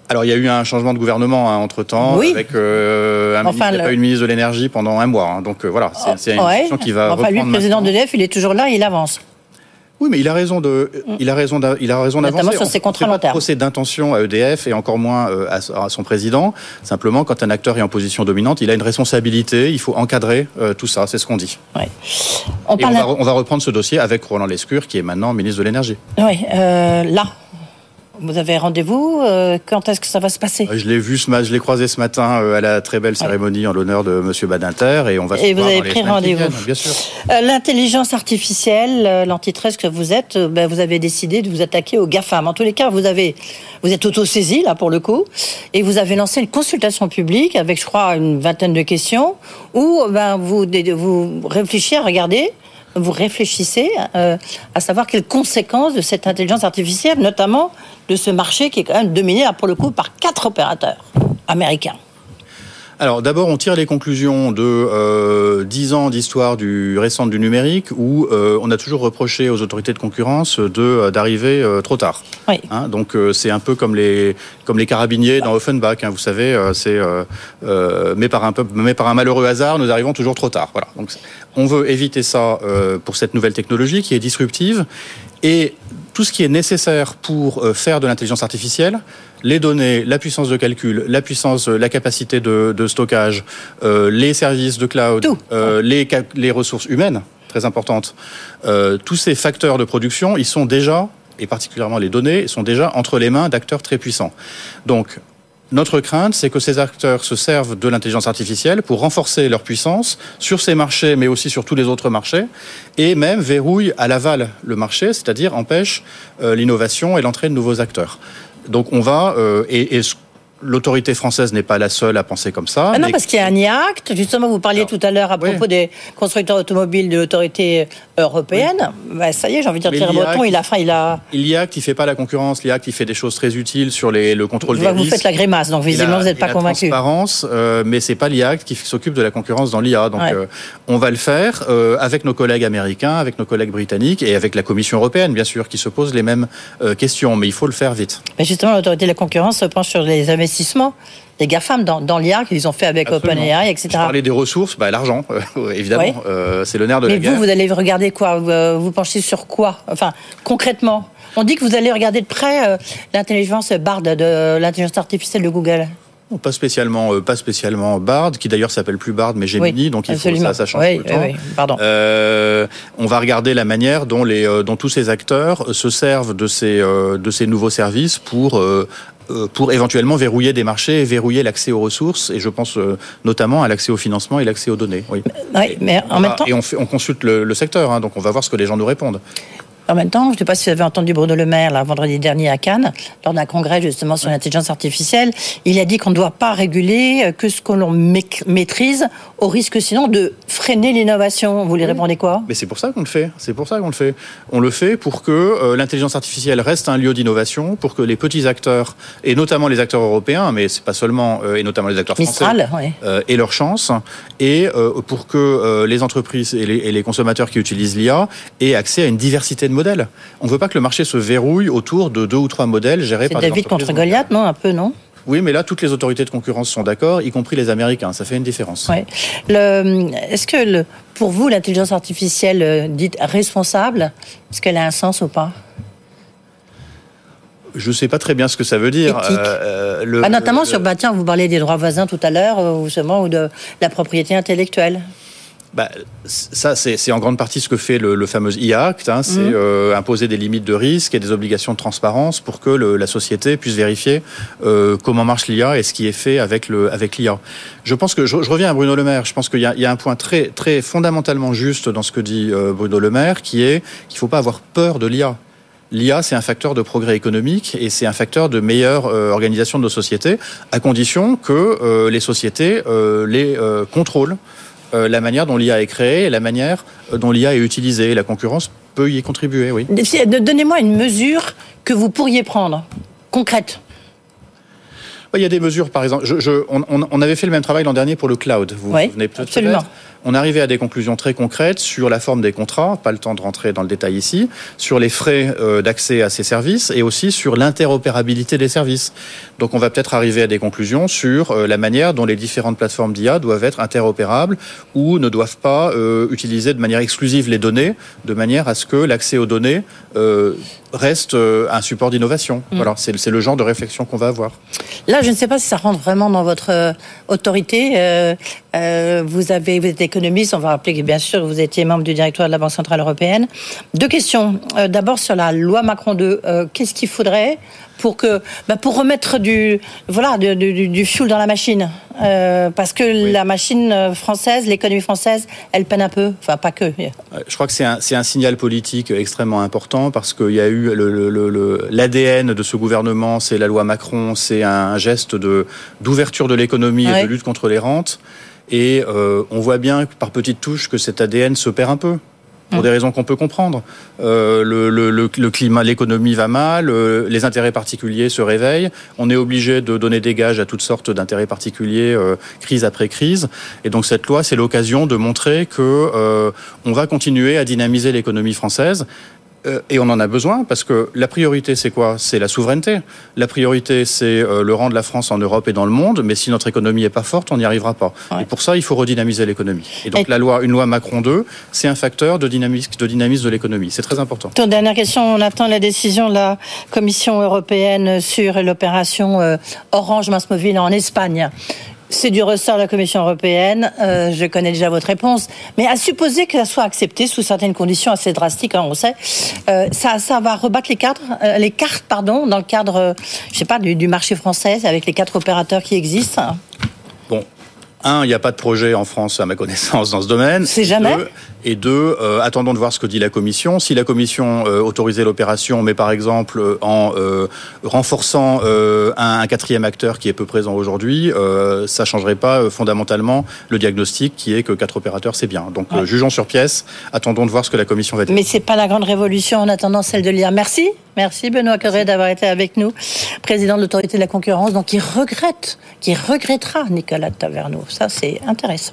S12: Alors, il y a eu un changement de gouvernement entre temps
S11: Oui.
S12: avec euh, un
S11: Enfin,
S12: ministre,
S11: le-
S12: pas une ministre de l'énergie pendant un mois. hein. donc euh, voilà, c'est c'est une
S11: Ouais.
S12: discussion qui va
S11: Enfin, lui, le président d'EDF, il est toujours là, il avance.
S12: Oui, mais il a raison de, il a raison, il a raison
S11: Notamment
S12: d'avancer.
S11: sur
S12: On
S11: ses contrats long terme.
S12: procès d'intention à EDF et encore moins euh, à, son président. Simplement, quand un acteur est en position dominante, il a une responsabilité. Il faut encadrer tout ça. C'est ce qu'on dit.
S11: On
S12: et on va, on reprendre ce dossier avec Roland Lescure, qui est maintenant ministre de l'énergie.
S11: Oui, euh, là. Vous avez rendez-vous euh, Quand est-ce que ça va se passer
S12: Je l'ai vu je l'ai croisé ce matin euh, à la très belle cérémonie en l'honneur de Monsieur Badinter et on va se
S11: Et vous
S12: voir
S11: avez
S12: dans
S11: pris rendez-vous.
S12: viennent, Bien sûr.
S11: Euh, L'intelligence artificielle, l'antitrust que vous êtes, ben, vous avez décidé de vous attaquer aux GAFAM. En tous les cas, vous avez, vous êtes autosaisi là pour le coup, et vous avez lancé une consultation publique avec, je crois, une vingtaine de questions où ben, vous, vous réfléchissez à regarder. Vous réfléchissez euh, à savoir quelles conséquences de cette intelligence artificielle, notamment de ce marché qui est quand même dominé pour le coup par quatre opérateurs américains.
S12: Alors d'abord, on tire les conclusions de euh, 10 ans d'histoire du récent du numérique où euh, on a toujours reproché aux autorités de concurrence de euh, d'arriver euh, trop tard.
S11: Oui.
S12: Hein, donc c'est un peu comme les comme les carabiniers dans Offenbach. Hein, vous savez, c'est mais par un peu mais par un malheureux hasard, nous arrivons toujours trop tard. Voilà. Donc on veut éviter ça pour cette nouvelle technologie qui est disruptive et tout ce qui est nécessaire pour faire de l'intelligence artificielle, les données, la puissance de calcul, la puissance, euh, la capacité de, de stockage, euh, les services de cloud, euh, les, ressources humaines, très importantes, euh, tous ces facteurs de production, ils sont déjà, et particulièrement les données, sont déjà entre les mains d'acteurs très puissants. Donc, notre crainte, c'est que ces acteurs se servent de l'intelligence artificielle pour renforcer leur puissance sur ces marchés, mais aussi sur tous les autres marchés, et même verrouillent à l'aval le marché, c'est-à-dire empêchent l'innovation et l'entrée de nouveaux acteurs. Donc on va, euh, et, et ce- l'autorité française n'est pas la seule à penser comme ça.
S11: Ah non,
S12: mais-
S11: parce qu'il y a un IACT. Justement, vous parliez tout à l'heure à propos des constructeurs automobiles de l'autorité européenne. Bah, ça y est, j'ai envie de dire, Thierry Breton, il a faim, il a.
S12: L'IACT, il fait pas la concurrence. L'IACT, il fait des choses très utiles sur les, le contrôle
S11: Je
S12: des
S11: vous
S12: risques.
S11: faites la grimace, donc visiblement, vous n'êtes pas convaincu.
S12: transparence, euh, mais c'est pas l'IACT qui s'occupe de la concurrence dans l'IA. Donc,
S11: Ouais.
S12: euh, on va le faire euh, avec nos collègues américains, avec nos collègues britanniques et avec la Commission européenne, bien sûr, qui se pose les mêmes euh, questions. Mais il faut le faire vite.
S11: Mais justement, l'autorité de la concurrence se penche sur les investissements des GAFAM dans, dans l'IA qu'ils ont fait avec. OpenAI, etc.
S12: Je parlais des ressources, bah, l'argent, euh, évidemment,
S11: Oui.
S12: euh, c'est le nerf de
S11: Mais
S12: la
S11: vous,
S12: guerre.
S11: vous allez regarder quoi vous, euh, vous penchez sur quoi Enfin, concrètement? On dit que vous allez regarder de près euh, l'intelligence BARD de l'intelligence artificielle de Google.
S12: Non, Pas spécialement, euh, pas spécialement Bard, qui d'ailleurs s'appelle plus Bard, mais Gemini,
S11: Oui,
S12: donc il faut ça, ça change
S11: Oui,
S12: tout le
S11: oui,
S12: temps.
S11: pardon.
S12: Euh, on va regarder la manière dont les, dont tous ces acteurs se servent de ces, de ces nouveaux services pour pour éventuellement verrouiller des marchés et verrouiller l'accès aux ressources, et je pense euh, notamment à l'accès au financement et l'accès aux données. Oui.
S11: Oui, mais en
S12: On
S11: même temps,
S12: Et on, fait- on consulte le, le secteur, hein, donc on va voir ce que les gens nous répondent.
S11: En même temps, je ne sais pas si vous avez entendu Bruno Le Maire, là, vendredi dernier à Cannes, lors d'un congrès justement sur l'intelligence artificielle. Il a dit qu'on ne doit pas réguler euh, que ce que l'on maîtrise, au risque sinon de freiner l'innovation. Vous lui répondez quoi?
S12: Mais c'est pour ça qu'on le fait. C'est pour ça qu'on le fait. On le fait pour que euh, l'intelligence artificielle reste un lieu d'innovation, pour que les petits acteurs, et notamment les acteurs européens, mais c'est pas seulement, euh, et notamment les acteurs français,
S11: Mistral, ouais.
S12: euh, aient leur chance, et pour que les entreprises et les, et les consommateurs qui utilisent l'IA aient accès à une diversité de modèles. On ne veut pas que le marché se verrouille autour de deux ou trois modèles gérés par des
S11: David
S12: entreprises
S11: contre Goliath, non Un peu, non?
S12: Oui, mais là, toutes les autorités de concurrence sont d'accord, y compris les Américains. Ça fait une différence.
S11: Ouais. Est-ce que le- pour vous, l'intelligence artificielle euh, dite responsable, est-ce qu'elle a un sens ou pas?
S12: Je ne sais pas très bien ce que ça veut dire. Euh, le-
S11: Ah, Notamment
S12: le-
S11: sur, bah, tiens, vous parlez des droits voisins tout à l'heure, euh, ou justement, ou de la propriété intellectuelle.
S12: Bah, ça, c'est en grande partie ce que fait le, le fameux IACT. Hein, c'est
S11: Mhm.
S12: euh, imposer des limites de risque et des obligations de transparence pour que le- la société puisse vérifier euh, comment marche l'IA et ce qui est fait avec le avec l'IA. Je pense que je, je reviens à Bruno Le Maire. Je pense qu'il y, y a un point très très fondamentalement juste dans ce que dit euh, Bruno Le Maire, qui est qu'il faut pas avoir peur de l'IA. L'IA, c'est un facteur de progrès économique et c'est un facteur de meilleure euh, organisation de nos sociétés, à condition que euh, les sociétés euh, les euh, contrôlent la manière dont l'IA est créée et la manière euh, dont l'IA est utilisée. La concurrence peut y contribuer, oui.
S11: Donnez-moi une mesure que vous pourriez prendre, concrète.
S12: Il y a des mesures, par exemple. Je, je- on, avait fait le même travail l'an dernier pour le cloud. Vous
S11: Oui,
S12: vous peut-être
S11: absolument.
S12: On arrivait à des conclusions très concrètes sur la forme des contrats, pas le temps de rentrer dans le détail ici, sur les frais euh, d'accès à ces services et aussi sur l'interopérabilité des services. Donc on va peut-être arriver à des conclusions sur euh, la manière dont les différentes plateformes d'IA doivent être interopérables ou ne doivent pas euh, utiliser de manière exclusive les données, de manière à ce que l'accès aux données reste euh, un support d'innovation.
S11: Mm.
S12: Voilà, c'est le genre de réflexion qu'on va avoir.
S11: Là, je ne sais pas si ça rentre vraiment dans votre euh, autorité. Euh, euh, vous avez, vous êtes économiste. On va rappeler que bien sûr, vous étiez membre du directoire de la Banque centrale européenne. Deux questions. D'abord sur la loi Macron 2. Euh, Qu'est-ce qu'il faudrait pour que, bah, pour remettre du, voilà, du, du, du fuel dans la machine, Euh, parce que la machine euh, française, l'économie française, elle peine un peu. Enfin, pas que.
S12: Euh, Je crois que c'est un, un signal politique extrêmement important parce qu'il y a eu l'ADN le, le, le- l'ADN de ce gouvernement, c'est la loi Macron, c'est un geste d'ouverture de l'économie et de lutte contre les rentes. Et euh, on voit bien par petites touches que cet ADN se perd un peu. Pour des raisons qu'on peut comprendre. Euh, le, le, le, climat, l'économie va mal, euh, les intérêts particuliers se réveillent. On est obligé de donner des gages à toutes sortes d'intérêts particuliers, euh, crise après crise. Et donc cette loi, c'est l'occasion de montrer que euh, on va continuer à dynamiser l'économie française. Euh, et on en a besoin parce que la priorité, c'est quoi? C'est la souveraineté. La priorité, c'est euh, le rang de la France en Europe et dans le monde. Mais si notre économie est pas forte, on n'y arrivera pas. Et pour ça, il faut redynamiser l'économie. Et donc
S11: Et-
S12: la loi, une loi Macron 2, c'est un facteur de dynamisme, de dynamisme de l'économie. C'est très important.
S11: Ton dernière question, on attend la décision de la Commission européenne sur l'opération euh, Orange Mosmobile en Espagne. C'est du ressort de la Commission européenne, euh, je connais déjà votre réponse, mais à supposer que ça soit accepté sous certaines conditions assez drastiques, hein, on sait, euh, ça, ça va rebattre les, cadres, euh, les cartes pardon, dans le cadre, je sais pas, du, du marché français avec les quatre opérateurs qui existent.
S12: Bon, un, il n'y a pas de projet en France, à ma connaissance, dans ce domaine.
S11: C'est jamais.
S12: Deux, et deux, euh, attendons de voir ce que dit la Commission. Si la Commission euh, autorisait l'opération, mais par exemple euh, en euh, renforçant un, un quatrième acteur qui est peu présent aujourd'hui, ça changerait pas fondamentalement le diagnostic qui est que quatre opérateurs, c'est bien. Donc jugeons sur pièce, attendons de voir ce que la Commission va dire.
S11: Mais c'est pas la grande révolution en attendant celle de l'IA. Merci, merci Benoît Cœuré d'avoir été avec nous, président de l'autorité de la concurrence, donc qui regrette, qui regrettera Nicolas Taverneau. Ça, c'est intéressant.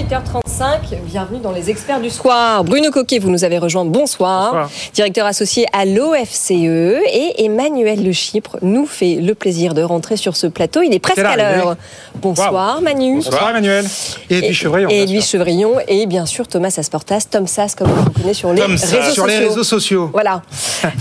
S13: 18h35, bienvenue dans les experts du soir. Bruno Coquet, vous nous avez rejoint, bonsoir.
S14: Bonsoir.
S13: Directeur associé à l'OFCE et Emmanuel Le Chypre nous fait le plaisir de rentrer sur ce plateau. Il est presque
S1: là,
S13: à l'heure. Bonsoir Manu.
S1: Bonsoir Emmanuel. Et Edwige Chevrillon.
S13: Et Edwige Chevrillon et bien sûr Thomas Asportas, Tom Sass comme on le connaît sur les
S1: Tom
S13: réseaux sociaux.
S1: Sur les réseaux sociaux.
S13: Voilà.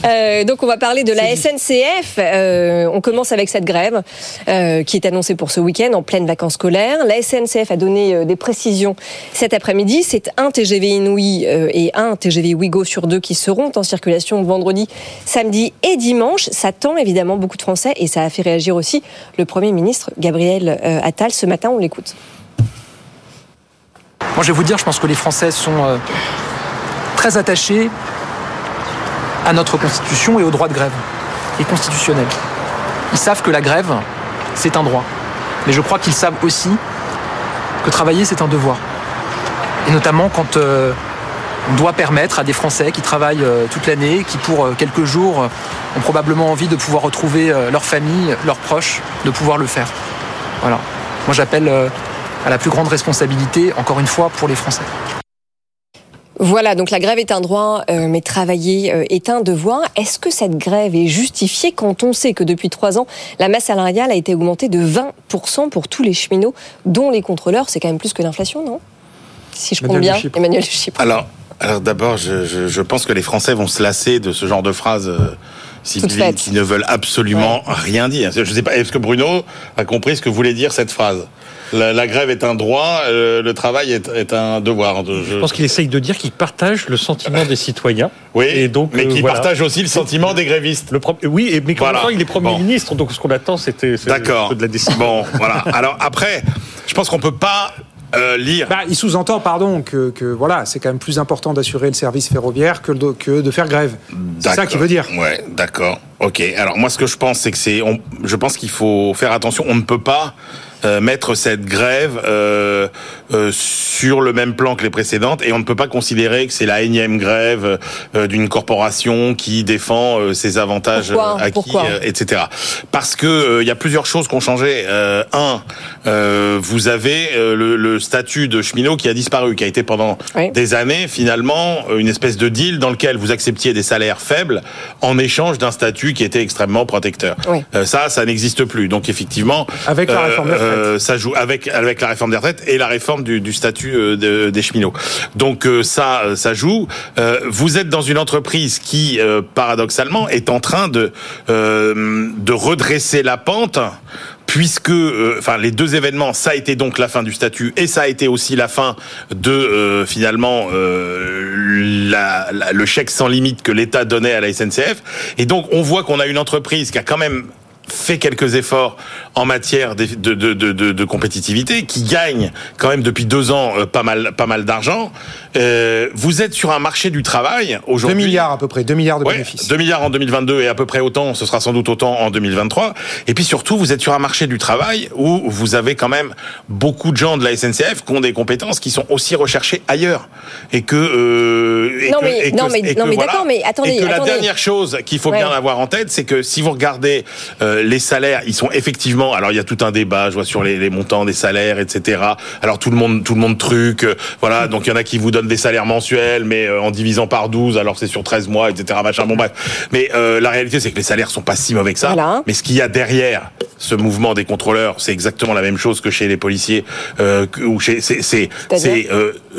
S13: Euh, donc on va parler de la SNCF. Euh, on commence avec cette grève euh, qui est annoncée pour ce week-end en pleine vacances scolaires. La SNCF a donné des précisions cet après-midi. C'est un TGV Inouï euh, et un TGV Ouigo sur deux qui seront en circulation vendredi, samedi et dimanche. Ça tend évidemment beaucoup de Français et ça a fait réagir aussi le Premier ministre Gabriel euh, Attal. Ce matin, on l'écoute.
S5: Moi, je vais vous dire, je pense que les Français sont euh, très attachés à notre Constitution et au droit de grève, est constitutionnel. Ils savent que la grève, c'est un droit. Mais je crois qu'ils savent aussi travailler, c'est un devoir. Et notamment quand euh, on doit permettre à des Français qui travaillent euh, toute l'année, qui pour euh, quelques jours ont probablement envie de pouvoir retrouver leur famille, leurs proches, de pouvoir le faire. Voilà. Moi, j'appelle à la plus grande responsabilité, encore une fois, pour les Français.
S13: Voilà, donc la grève est un droit, euh, mais travailler euh, est un devoir. Est-ce que cette grève est justifiée quand on sait que depuis trois ans, la masse salariale a été augmentée de 20% pour tous les cheminots, dont les contrôleurs? C'est quand même plus que l'inflation, non? Si je compte
S15: Emmanuel
S13: bien,
S15: Chypre.
S13: Emmanuel Chypre.
S15: Alors, alors d'abord, je, je, je pense que les Français vont se lasser de ce genre de phrases. euh,
S13: faites.
S15: qui ne veulent absolument rien dire. Je sais pas, est-ce que Bruno a compris ce que voulait dire cette phrase? La, la grève est un droit, euh, le travail est, est un devoir. Je,
S14: Je pense qu'il essaye de dire qu'il partage le sentiment des citoyens.
S15: Oui,
S14: et donc,
S15: mais
S14: euh,
S15: qui
S14: voilà.
S15: partage aussi le sentiment des grévistes.
S14: Le pro- Oui, et- mais qu'en
S15: Voilà.
S14: il est Premier
S15: Bon.
S14: ministre, donc ce qu'on attend, c'était c'est
S15: D'accord.
S14: de la décision.
S15: Bon, voilà. Alors après, je pense qu'on peut pas euh, lire.
S1: Bah, il sous-entend, pardon, que, que voilà, c'est quand même plus important d'assurer le service ferroviaire que de, que de faire grève. C'est ça qu'il veut dire.
S15: Ouais, d'accord. Ok. Alors moi, ce que je pense, c'est que c'est, je pense qu'il faut faire attention. On ne peut pas euh, mettre cette grève euh, euh, sur le même plan que les précédentes, et on ne peut pas considérer que c'est la énième grève euh, d'une corporation qui défend euh, ses avantages
S13: Pourquoi?
S15: acquis,
S13: Pourquoi?
S15: euh, etc. Parce que euh, il y a plusieurs choses qui ont changé. Euh, un, euh, vous avez euh, le, le statut de cheminot qui a disparu, qui a été pendant
S13: Oui.
S15: des années finalement une espèce de deal dans lequel vous acceptiez des salaires faibles en échange d'un statut qui était extrêmement protecteur.
S13: Oui.
S15: Euh, ça, ça n'existe plus. Donc effectivement,
S1: Avec la réforme retraites.
S15: ça joue avec avec la réforme des retraites et la réforme du, statut euh, de- des cheminots. Donc euh, ça, euh, ça joue. Euh, vous êtes dans une entreprise qui, euh, paradoxalement, est en train de euh, de redresser la pente puisque euh, enfin les deux événements ça a été donc la fin du statut et ça a été aussi la fin de euh, finalement euh, le chèque sans limite que l'État donnait à la SNCF et donc on voit qu'on a une entreprise qui a quand même fait quelques efforts en matière de, de, de, de, de compétitivité, qui gagne quand même depuis deux ans euh, pas mal, pas mal d'argent. Euh, vous êtes sur un marché du travail
S1: 2
S15: aujourd'hui.
S1: milliards à peu près, 2 milliards de
S15: Ouais,
S1: bénéfices.
S15: 2 milliards en 2022 et à peu près autant, ce sera sans doute autant en 2023. Et puis surtout, vous êtes sur un marché du travail où vous avez quand même beaucoup de gens de la SNCF qui ont des compétences qui sont aussi recherchées ailleurs. Et que... euh, et
S13: Non,
S15: que-
S13: mais-
S15: et que-
S13: non, mais-
S15: et que
S13: non, mais
S15: voilà.
S13: d'accord, mais attendez,
S15: Et que la dernière chose qu'il faut bien avoir en tête, c'est que si vous regardez euh, les salaires, ils sont effectivement... Alors il y a tout un débat, je vois sur les, les montants des salaires, etc. Alors tout le monde, tout le monde truc, euh, voilà. Donc il y en a qui vous donnent des salaires mensuels, mais euh, en divisant par 12, alors c'est sur 13 mois, etc. Machin. Bon bref. Mais euh, la réalité, c'est que les salaires sont pas si mauvais que ça.
S13: Voilà.
S15: Mais ce qu'il y a derrière ce mouvement des contrôleurs, c'est exactement la même chose que chez les policiers euh, ou chez c'est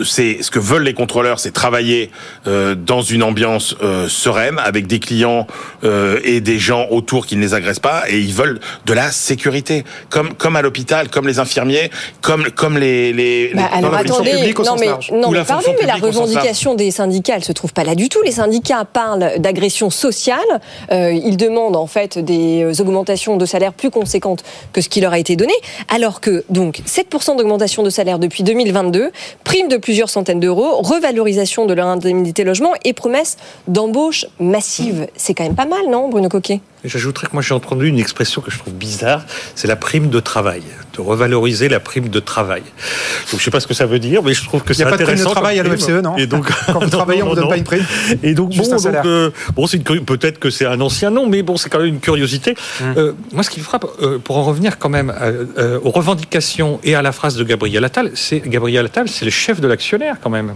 S15: c'est ce que veulent les contrôleurs, c'est travailler euh, dans une ambiance euh, sereine avec des clients euh, et des gens autour qui ne les agressent pas et ils veulent de la sécurité comme comme à l'hôpital, comme les infirmiers, comme comme les les,
S13: Bah,
S15: les-
S13: alors attendez,
S15: publique au
S13: non mais, non mais
S15: la
S13: pardon, mais la revendication des syndicats, elle se trouve pas là du tout. Les syndicats parlent d'agression sociale. Ils demandent en fait des augmentations de salaire plus conséquentes que ce qui leur a été donné, alors que donc 7% d'augmentation de salaire depuis 2022, prime de plusieurs centaines d'euros, revalorisation de leur indemnité logement et promesse d'embauche massive. C'est quand même pas mal, non, Bruno Coquet?
S14: Et J'ajouterais que moi j'ai entendu une expression que je trouve bizarre, c'est la prime de travail, de revaloriser la prime de travail. Donc je sais pas ce que ça veut dire, mais je trouve que
S1: Il y
S14: c'est
S1: a pas de prime de
S14: intéressant.
S1: travail à l'OFCE, non
S14: Et donc
S1: Quand vous travaillez, on vous donne pas une prime
S14: Et donc
S1: Juste
S14: bon, donc, euh, bon, c'est une curi- peut-être que c'est un ancien nom, mais bon, c'est quand même une curiosité.
S1: Hum.
S14: Euh, moi, ce qui me frappe, euh, pour en revenir quand même aux revendications et à la phrase de Gabriel Attal, c'est Gabriel Attal, c'est le chef de l'actionnaire quand même.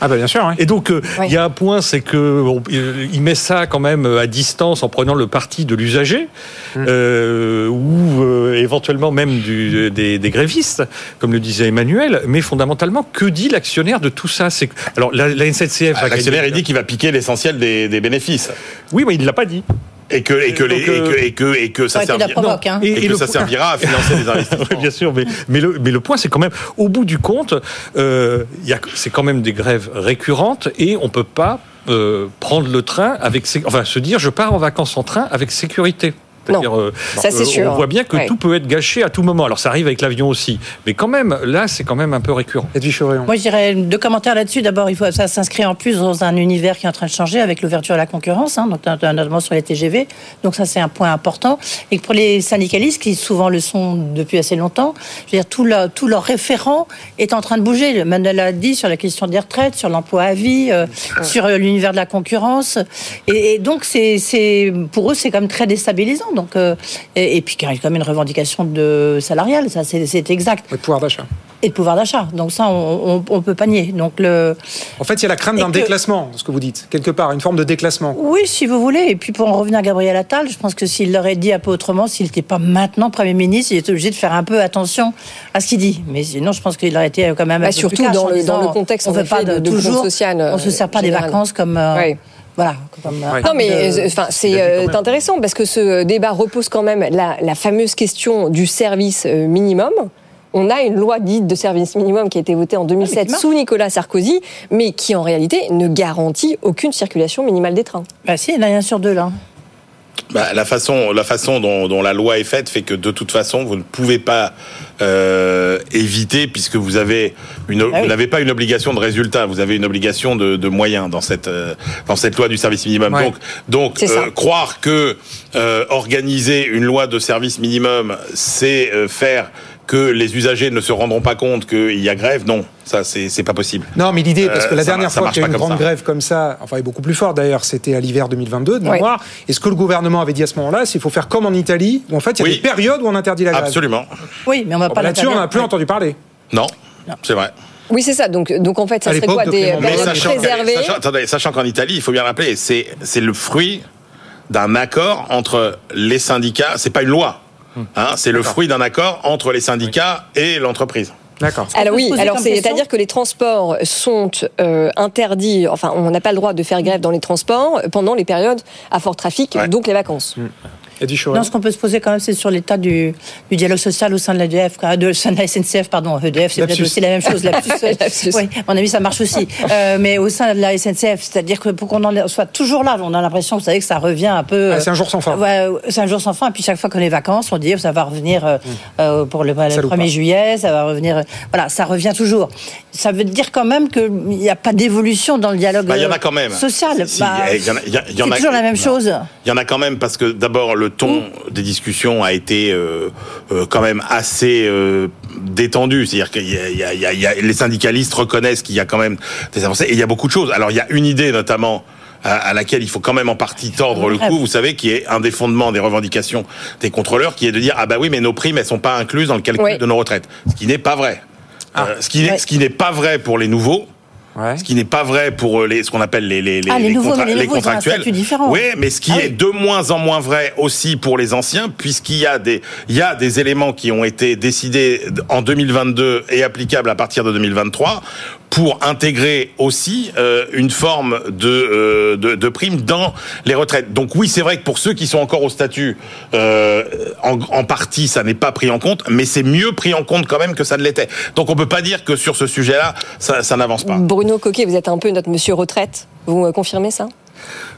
S1: Ah bah bien sûr.
S14: Et donc euh, il y a un point, c'est que on- euh, il met ça quand même à distance en prenant le parti de l'usager euh, ou euh, éventuellement même du, des, des grévistes, comme le disait Emmanuel. Mais fondamentalement, que dit l'actionnaire de tout ça? C'est que- alors la, la SNCF.
S15: Ah,
S14: va
S15: L'actionnaire, il dit qu'il va piquer l'essentiel des, des bénéfices.
S14: Oui, mais il ne l'a pas dit.
S15: Et que, et que, les-
S14: euh,
S15: et que, et que, et que ça, servira,
S13: provoque, hein.
S15: et
S14: Et- et
S15: que ça
S14: point-
S15: servira à financer les investissements.
S14: Oui, bien sûr, mais, mais, le, mais le point, c'est quand même, au bout du compte, euh, il y a- c'est quand même des grèves récurrentes et on peut pas euh, prendre le train avec, enfin, se dire, je pars en vacances en train avec sécurité. C'est-à-dire, euh,
S13: ça, c'est sûr.
S14: On voit bien que
S13: Ouais.
S14: tout peut être gâché à tout moment. Alors ça arrive avec l'avion aussi, mais quand même, là, c'est quand même un peu récurrent.
S11: Moi, je dirais deux commentaires là-dessus. D'abord, il faut ça s'inscrit en plus dans un univers qui est en train de changer avec l'ouverture à la concurrence, hein, donc notamment sur les TGV. Donc ça, c'est un point important. Et pour les syndicalistes, qui souvent le sont depuis assez longtemps, je veux dire, tout leur, tout leur référent est en train de bouger. Manuel l'a dit sur la question des retraites, sur l'emploi à vie, euh, sur euh, l'univers de la concurrence. Et, et donc, c'est, pour eux, c'est quand même très déstabilisant. Donc, euh, et, et puis, il y a quand même une revendication de salariale, ça, c'est, exact.
S1: Le pouvoir d'achat.
S11: Et de pouvoir d'achat. Donc ça, on, on, on peut pas nier. Donc le.
S1: En fait, il y a la crainte
S11: Et
S1: d'un
S11: que-
S1: déclassement, ce que vous dites, quelque part, une forme de déclassement.
S11: Oui, si vous voulez. Et puis pour en revenir à Gabriel Attal, je pense que s'il l'aurait dit un peu autrement, s'il n'était pas maintenant Premier ministre, il était obligé de faire un peu attention à ce qu'il dit. Mais sinon, je pense qu'il aurait été quand même un
S13: Bah,
S11: peu
S13: surtout
S11: plus cash
S13: dans le-
S11: disant,
S13: dans le contexte,
S11: on
S13: en
S11: ne fait pas de,
S13: de- de
S11: toujours,
S13: groupe social,
S11: on se sert pas des vacances comme. euh,
S13: Ouais.
S11: Voilà. Comme, euh,
S13: Non, mais
S11: de-
S13: euh, enfin, c'est euh, intéressant parce que ce débat repose quand même la, la fameuse question du service euh, minimum. On a une loi dite de service minimum qui a été votée en 2007 sous Nicolas Sarkozy, mais qui en réalité ne garantit aucune circulation minimale des trains.
S11: Bah si, il y en a un sur deux là.
S15: Bah, la façon, la façon dont, dont la loi est faite fait que de toute façon, vous ne pouvez pas euh, éviter, puisque vous avez une,
S11: Ah oui.
S15: vous n'avez pas une obligation de résultat, vous avez une obligation de, de moyens dans cette euh, dans cette loi du service minimum.
S1: Ouais.
S15: Donc, donc euh, croire que euh, organiser une loi de service minimum, c'est euh, faire que les usagers ne se rendront pas compte qu'il y a grève, non, ça c'est pas possible.
S1: Non, mais l'idée, parce que
S15: Euh,
S1: la
S15: ça
S1: dernière
S15: ça
S1: fois qu'il y a eu une grande
S15: ça.
S1: grève comme ça, enfin, et beaucoup plus fort d'ailleurs, c'était à l'hiver 2022 de
S13: Ouais.
S1: mémoire. Et ce que le gouvernement avait dit à ce moment-là, c'est qu'il faut faire comme en Italie, où en fait, il y a
S15: Oui.
S1: des périodes où on interdit la grève.
S15: Absolument.
S11: Oui, mais on va
S1: Bon,
S11: pas
S1: bah, Là-dessus, on n'a plus entendu parler.
S15: Non, c'est vrai.
S13: Oui, c'est ça. Donc, donc en fait, ça
S1: À
S13: serait quoi
S1: de
S13: Des périodes préservées
S15: sachant- attendez, sachant qu'en Italie, il faut bien rappeler, c'est c'est le fruit d'un accord entre les syndicats. C'est pas une loi. Hein, c'est le fruit d'un accord entre les syndicats et l'entreprise.
S1: D'accord.
S13: Alors oui, alors c'est-à-dire que les transports sont euh, interdits, enfin on n'a pas le droit de faire grève dans les transports pendant les périodes à fort trafic,
S15: Ouais.
S13: donc les vacances.
S11: Non, ce qu'on peut se poser quand même, c'est sur l'état du, du dialogue social au sein de l'EDF, de, au sein de la SNCF, pardon. EDF, c'est peut-être aussi la même chose. Oui, à mon avis, ça marche aussi. Euh, mais au sein de la SNCF, c'est-à-dire que pour qu'on en soit toujours là, on a l'impression, vous savez, que ça revient un peu.
S1: Ah, c'est un jour sans fin.
S11: Ouais, c'est un jour sans fin. Et puis chaque fois qu'on est vacances, on dit ça va revenir euh, euh, pour le, le
S1: Ça loupe
S11: 1er
S1: pas.
S11: juillet, ça va revenir. euh, voilà, ça revient toujours. Ça veut dire quand même qu'il n'y a pas d'évolution dans le dialogue
S15: Bah, il y en a
S11: euh,
S15: quand même.
S11: social.
S15: Si,
S11: Bah, c'est
S15: a-
S11: toujours la même
S15: non.
S11: chose.
S15: Il y en a quand même parce que d'abord le ton des discussions a été euh, euh, quand même assez euh, détendu. C'est-à-dire que les syndicalistes reconnaissent qu'il y a quand même des avancées et il y a beaucoup de choses. Alors il y a une idée notamment à, laquelle il faut quand même en partie tordre le cou, vous savez, qui est un des fondements des revendications des contrôleurs, qui est de dire ah bah oui mais nos primes elles sont pas incluses dans le calcul
S13: Oui.
S15: de nos retraites, ce qui n'est pas vrai.
S1: Ah.
S15: Euh, ce qui n'est ce qui n'est pas vrai pour les nouveaux. Ce qui n'est pas vrai pour euh, les, ce qu'on appelle les, les, les,
S11: Ah, les les nouveaux, ont un
S15: contractuels. Oui, mais ce qui
S11: Ah
S15: est
S11: oui.
S15: de moins en moins vrai aussi pour les anciens, puisqu'il y a des, il y a des éléments qui ont été décidés en 2022 et applicables à partir de 2023 pour intégrer aussi euh, une forme de, euh, de, de prime dans les retraites. Donc oui, c'est vrai que pour ceux qui sont encore au statut, euh, en, en partie, ça n'est pas pris en compte, mais c'est mieux pris en compte quand même que ça ne l'était. Donc on peut pas dire que sur ce sujet-là, ça, ça n'avance pas.
S13: Bruno Coquet, vous êtes un peu notre monsieur retraite. Vous confirmez ça?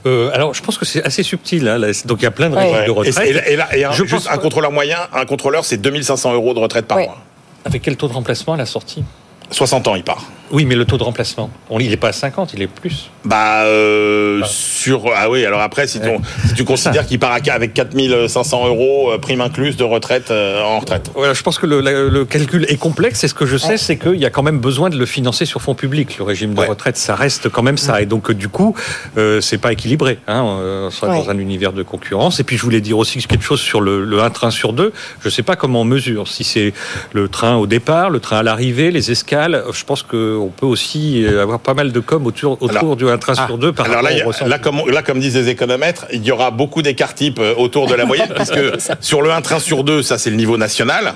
S14: Euh, alors, je pense que c'est assez subtil. hein, là. Donc, il y a plein de
S13: Ouais.
S14: de
S15: Et,
S14: retraite.
S15: et là- et là- et un,
S14: Je
S15: juste
S14: pense-
S15: un contrôleur moyen, un contrôleur, c'est 2500 euros de retraite par
S13: Ouais.
S15: mois.
S14: Avec quel taux de remplacement à la sortie?
S15: 60 ans, il part.
S14: Oui, mais le taux de remplacement, on, il n'est pas à 50, il est plus.
S15: Bah, euh, sur. Ah oui, alors après, si, tu considères qu'il part à- avec 4500 euros, euh, prime incluse de retraite euh, en retraite.
S14: Voilà, je pense que le, la- le calcul est complexe. Et ce que je sais, c'est qu'il y a quand même besoin de le financer sur fonds publics. Le régime de retraite, ça reste quand même ça. Et donc, euh, du coup, euh, c'est pas équilibré. Hein. On sera
S13: Ouais.
S14: dans un univers de concurrence. Et puis, je voulais dire aussi quelque chose sur le, le un train sur deux. Je sais pas comment on mesure. Si c'est le train au départ, le train à l'arrivée, les escales. Je pense qu'on peut aussi avoir pas mal de com autour, autour
S15: Alors-
S14: du un train sur deux par
S15: Alors là, a- là, comme, là, comme disent les économètres, il y aura beaucoup d'écarts types euh, autour de la moyenne, puisque sur le 1 train sur 2, ça c'est le niveau national,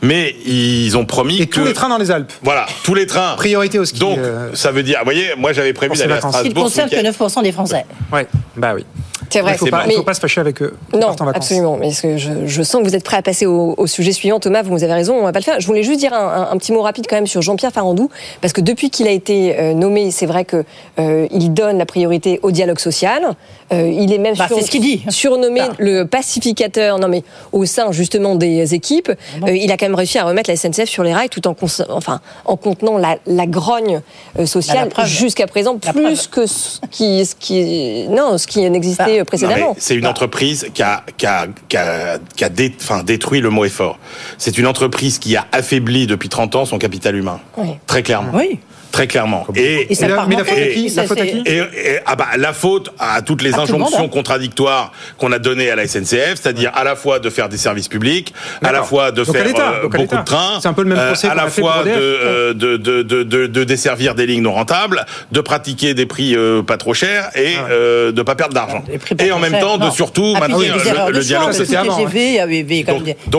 S15: mais ils ont promis
S1: Et
S15: que...
S1: tous les trains dans les Alpes.
S15: Voilà, tous les trains.
S1: Priorité au ski.
S15: Donc,
S1: euh,
S15: ça veut dire, vous voyez, moi j'avais prévu d'aller à
S1: vacances.
S11: Il ne
S15: Strasbourg. ce
S11: concerne que
S15: week-end.
S11: 9% des Français.
S1: Ouais, bah oui.
S13: C'est vrai.
S1: Il ne faut, pas- faut se fâcher avec eux.
S13: Non,
S1: en vacances.
S13: absolument. Mais que je, je sens que vous êtes prêt à passer au, au sujet suivant. Thomas, vous avez raison, on va pas le faire. Je voulais juste dire un, un- un petit mot rapide quand même sur Jean-Pierre Farandou, parce que depuis qu'il a été euh, nommé, c'est vrai que euh, il donne la priorité au dialogue social. Euh, il est même
S11: Bah,
S13: sur-
S11: c'est ce qu'il dit.
S13: surnommé
S11: Ah.
S13: le pacificateur. Non, mais au sein justement des équipes, euh, il a quand même réussi à remettre la SNCF sur les rails, tout en, cons- enfin, en contenant la, la grogne
S11: Bah,
S13: sociale jusqu'à présent,
S11: La
S13: plus que ce qui, ce qui, non, ce qui n'existait
S11: Bah,
S13: précédemment.
S15: C'est une entreprise qui a, qui a, qui a, qui a dé- enfin, détruit le mot effort. C'est une entreprise qui a affaibli depuis 30 ans son capital humain.
S13: Oui.
S15: Très clairement.
S11: Oui.
S15: Très clairement. Et,
S11: Et ça
S1: Et la- mais faute à qui La faute à
S11: c'est-
S1: qui
S15: Et, et- ah bah, la faute à toutes les
S11: À tout le
S15: injonctions
S11: hein.
S15: contradictoires qu'on a données à la SNCF, c'est-à-dire à la fois de faire des services publics, à la fois de
S1: Donc
S15: faire euh, beaucoup de trains,
S1: C'est un peu le même
S15: euh,
S1: procès
S15: à la fois de, euh, de, de, de, de, de desservir des lignes non rentables, de pratiquer des prix euh, pas trop chers et euh, de pas perdre d'argent. Et en même temps de surtout
S11: Ah, puis il y a
S15: maintenir le, dialogue.
S1: c'était avant,
S11: il y a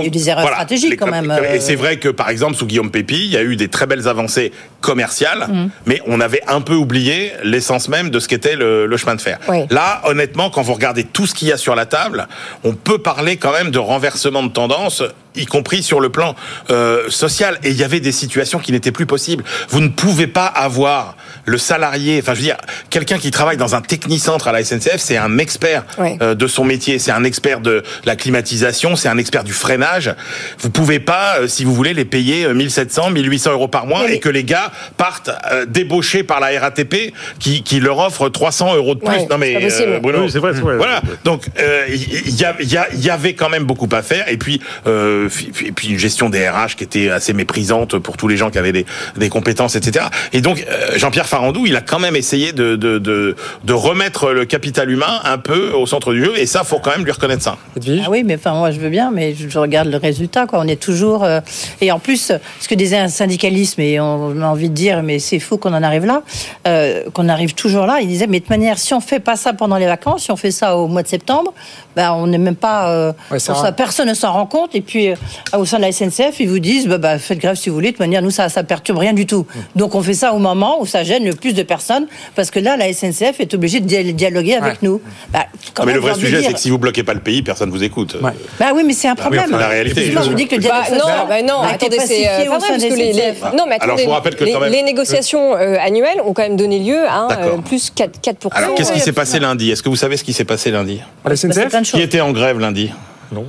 S11: eu des erreurs stratégiques quand même.
S15: Et c'est vrai que par exemple sous Guillaume Pépi, il y a eu des très belles avancées commerciales,
S11: Mhm.
S15: mais on avait un peu oublié l'essence même de ce qu'était le, le chemin de fer.
S13: Oui.
S15: Là, honnêtement, quand vous regardez tout ce qu'il y a sur la table, on peut parler quand même de renversement de tendance y compris sur le plan euh, social. Et il y avait des situations qui n'étaient plus possibles. Vous ne pouvez pas avoir le salarié, enfin je veux dire, quelqu'un qui travaille dans un technicentre à la SNCF, c'est un expert euh, de son métier, c'est un expert de la climatisation, c'est un expert du freinage. Vous pouvez pas, euh, si vous voulez, les payer euh, 1700, 1800 euros par mois et que les gars partent euh, débauchés par la RATP qui, qui leur offre 300 euros de plus. Non mais. Bruno,
S14: Oui, c'est vrai, c'est vrai.
S15: voilà. Donc euh, il y, avait quand même beaucoup à faire et puis euh, et une gestion des RH qui était assez méprisante pour tous les gens qui avaient des, des compétences, etc. Et donc euh, Jean-Pierre Farandou, il a quand même essayé de, de, de, de remettre le capital humain un peu au centre du jeu et ça, faut quand même lui reconnaître ça.
S11: Ah oui, mais enfin moi je veux bien, mais je, je regarde le résultat. Quoi. On est toujours euh, et en plus, ce que disait un syndicalisme et on a envie de dire, mais c'est fou qu'on en arrive là, euh, qu'on arrive toujours là. Il disait, mais de toute manière, si on fait pas ça pendant les vacances, si on fait ça au mois de septembre, ben on n'est même pas, euh,
S1: Ouais,
S11: on personne ne s'en rend compte. Et puis euh, au sein de la SNCF, ils vous disent, bah, bah, faites grève si vous voulez. De toute manière, nous ça, ça perturbe rien du tout. Donc on fait ça au moment où ça gêne le plus de personnes, parce que là, la SNCF est obligée de dia- dialoguer avec nous. Bah, quand
S15: Non, mais le vrai sujet,
S11: dire-
S15: c'est que si vous bloquez pas le pays, personne vous écoute.
S11: Bah oui, mais c'est un
S15: Bah oui,
S11: problème.
S15: enfin, la réalité, je-
S11: vous dis que le
S13: Bah, non, bah non, attendez, c'est euh, pas vrai, que les, non, mais
S15: Alors, je vous rappelle que
S13: les,
S15: quand même-
S13: les négociations euh, annuelles ont quand même donné lieu à euh, plus 4, 4%.
S15: Alors, qu'est-ce qui s'est passé lundi? Est-ce que vous savez ce qui s'est passé lundi?
S1: À la SNCF
S15: Qui était en grève lundi?
S14: Non.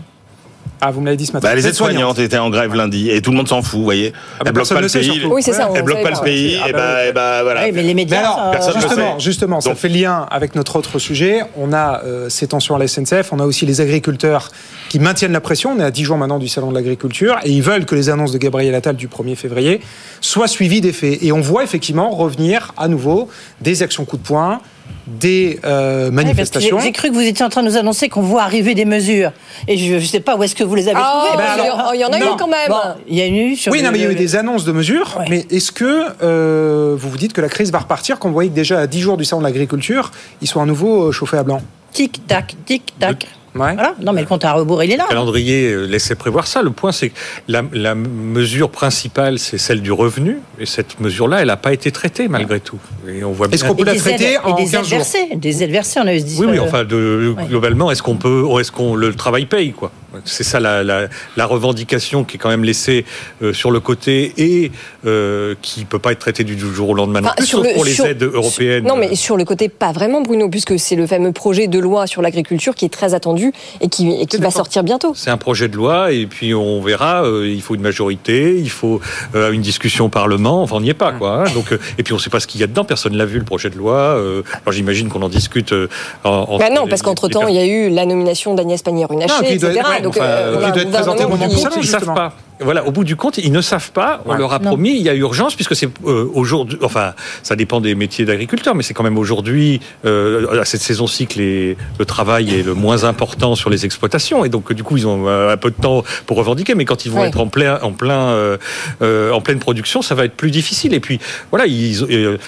S1: Ah, vous me l'avez dit ce matin.
S15: Bah, les aides-soignantes étaient en grève lundi et tout le monde s'en fout, vous voyez.
S1: bah,
S15: elles bloquent pas le pays.
S1: Oui, c'est ça, on
S15: Elles bloquent pas le pays.
S1: Ah,
S15: Et
S1: bah
S15: bah,
S1: oui.
S15: et bah, voilà.
S11: Oui, mais les médias,
S1: Mais alors,
S11: ça-
S15: Personne
S1: justement,
S15: sait.
S1: justement, ça
S15: Donc-
S1: fait lien avec notre autre sujet. On a euh, ces tensions à la SNCF, on a aussi les agriculteurs qui maintiennent la pression. On est à 10 jours maintenant du salon de l'agriculture et ils veulent que les annonces de Gabriel Attal du 1er février soient suivies des faits. Et on voit effectivement revenir à nouveau des actions coup de poing, des euh, manifestations.
S11: J'ai j'ai cru que vous étiez en train de nous annoncer qu'on voit arriver des mesures. Et je ne sais pas où est-ce que vous les avez
S13: Ah,
S11: trouvées.
S13: alors, il y en a eu quand même.
S11: Bon, il y a eu sur
S1: Oui, non, mais il y a eu des annonces de mesures. Mais est-ce que euh, vous vous dites que la crise va repartir quand vous voyez que déjà à 10 jours du salon de l'agriculture, ils sont à nouveau euh, chauffés à blanc?
S11: Tic-tac, tic-tac.
S1: Ouais.
S11: Voilà. Non, mais le compte à rebours, il est là.
S14: Le calendrier euh, laissait prévoir ça. Le point, c'est que la, la mesure principale, c'est celle du revenu. Et cette mesure-là, elle n'a pas été traitée malgré tout. Et on voit bien.
S1: Est-ce qu'on peut la
S11: des
S1: traiter
S11: aides-
S1: en
S11: et des
S1: 15
S11: aides
S1: jours?
S11: versées. Des aides versées, on a eu ce
S14: Oui, oui, enfin, de, globalement, est-ce qu'on peut, est-ce qu'on le travail paye, quoi? C'est ça la, la, la revendication qui est quand même laissée euh, sur le côté et euh, qui peut pas être traitée du jour au lendemain, non
S13: Enfin,
S14: plus,
S13: sur
S14: sauf
S13: le-
S14: pour les
S13: sur-
S14: aides européennes.
S13: Non, mais sur le côté, pas vraiment, Bruno, puisque c'est le fameux projet de loi sur l'agriculture qui est très attendu et qui, et qui va sortir bientôt.
S14: C'est un projet de loi et puis on verra. euh, il faut une majorité, il faut euh, une discussion au Parlement. Enfin, on n'y est pas, quoi. hein. Donc, euh, et puis on ne sait pas ce qu'il y a dedans. Personne l'a vu le projet de loi. euh, alors j'imagine qu'on en discute. euh, en, entre
S13: Bah non, parce
S14: les
S13: qu'entre-temps, il y a eu la nomination d'Agnès Pannier-Runacher,
S14: doit
S13: etc.
S14: être-
S13: Donc,
S14: enfin,
S13: euh,
S14: qui
S13: on a
S14: doit
S13: un
S14: être présenté au bout du compte, ils savent pas. Voilà, au bout du compte, ils ne savent pas. On
S13: Ouais.
S14: leur a
S13: Non.
S14: promis. Il y a urgence puisque c'est euh, aujourd'hui. Enfin, ça dépend des métiers d'agriculteurs, mais c'est quand même aujourd'hui euh, à cette saison-ci que les- le travail est le moins important sur les exploitations. Et donc, du coup, ils ont euh, un peu de temps pour revendiquer. Mais quand ils vont
S13: Ouais.
S14: être en plein, en plein, euh, euh, en pleine production, ça va être plus difficile. Et puis, voilà, ils.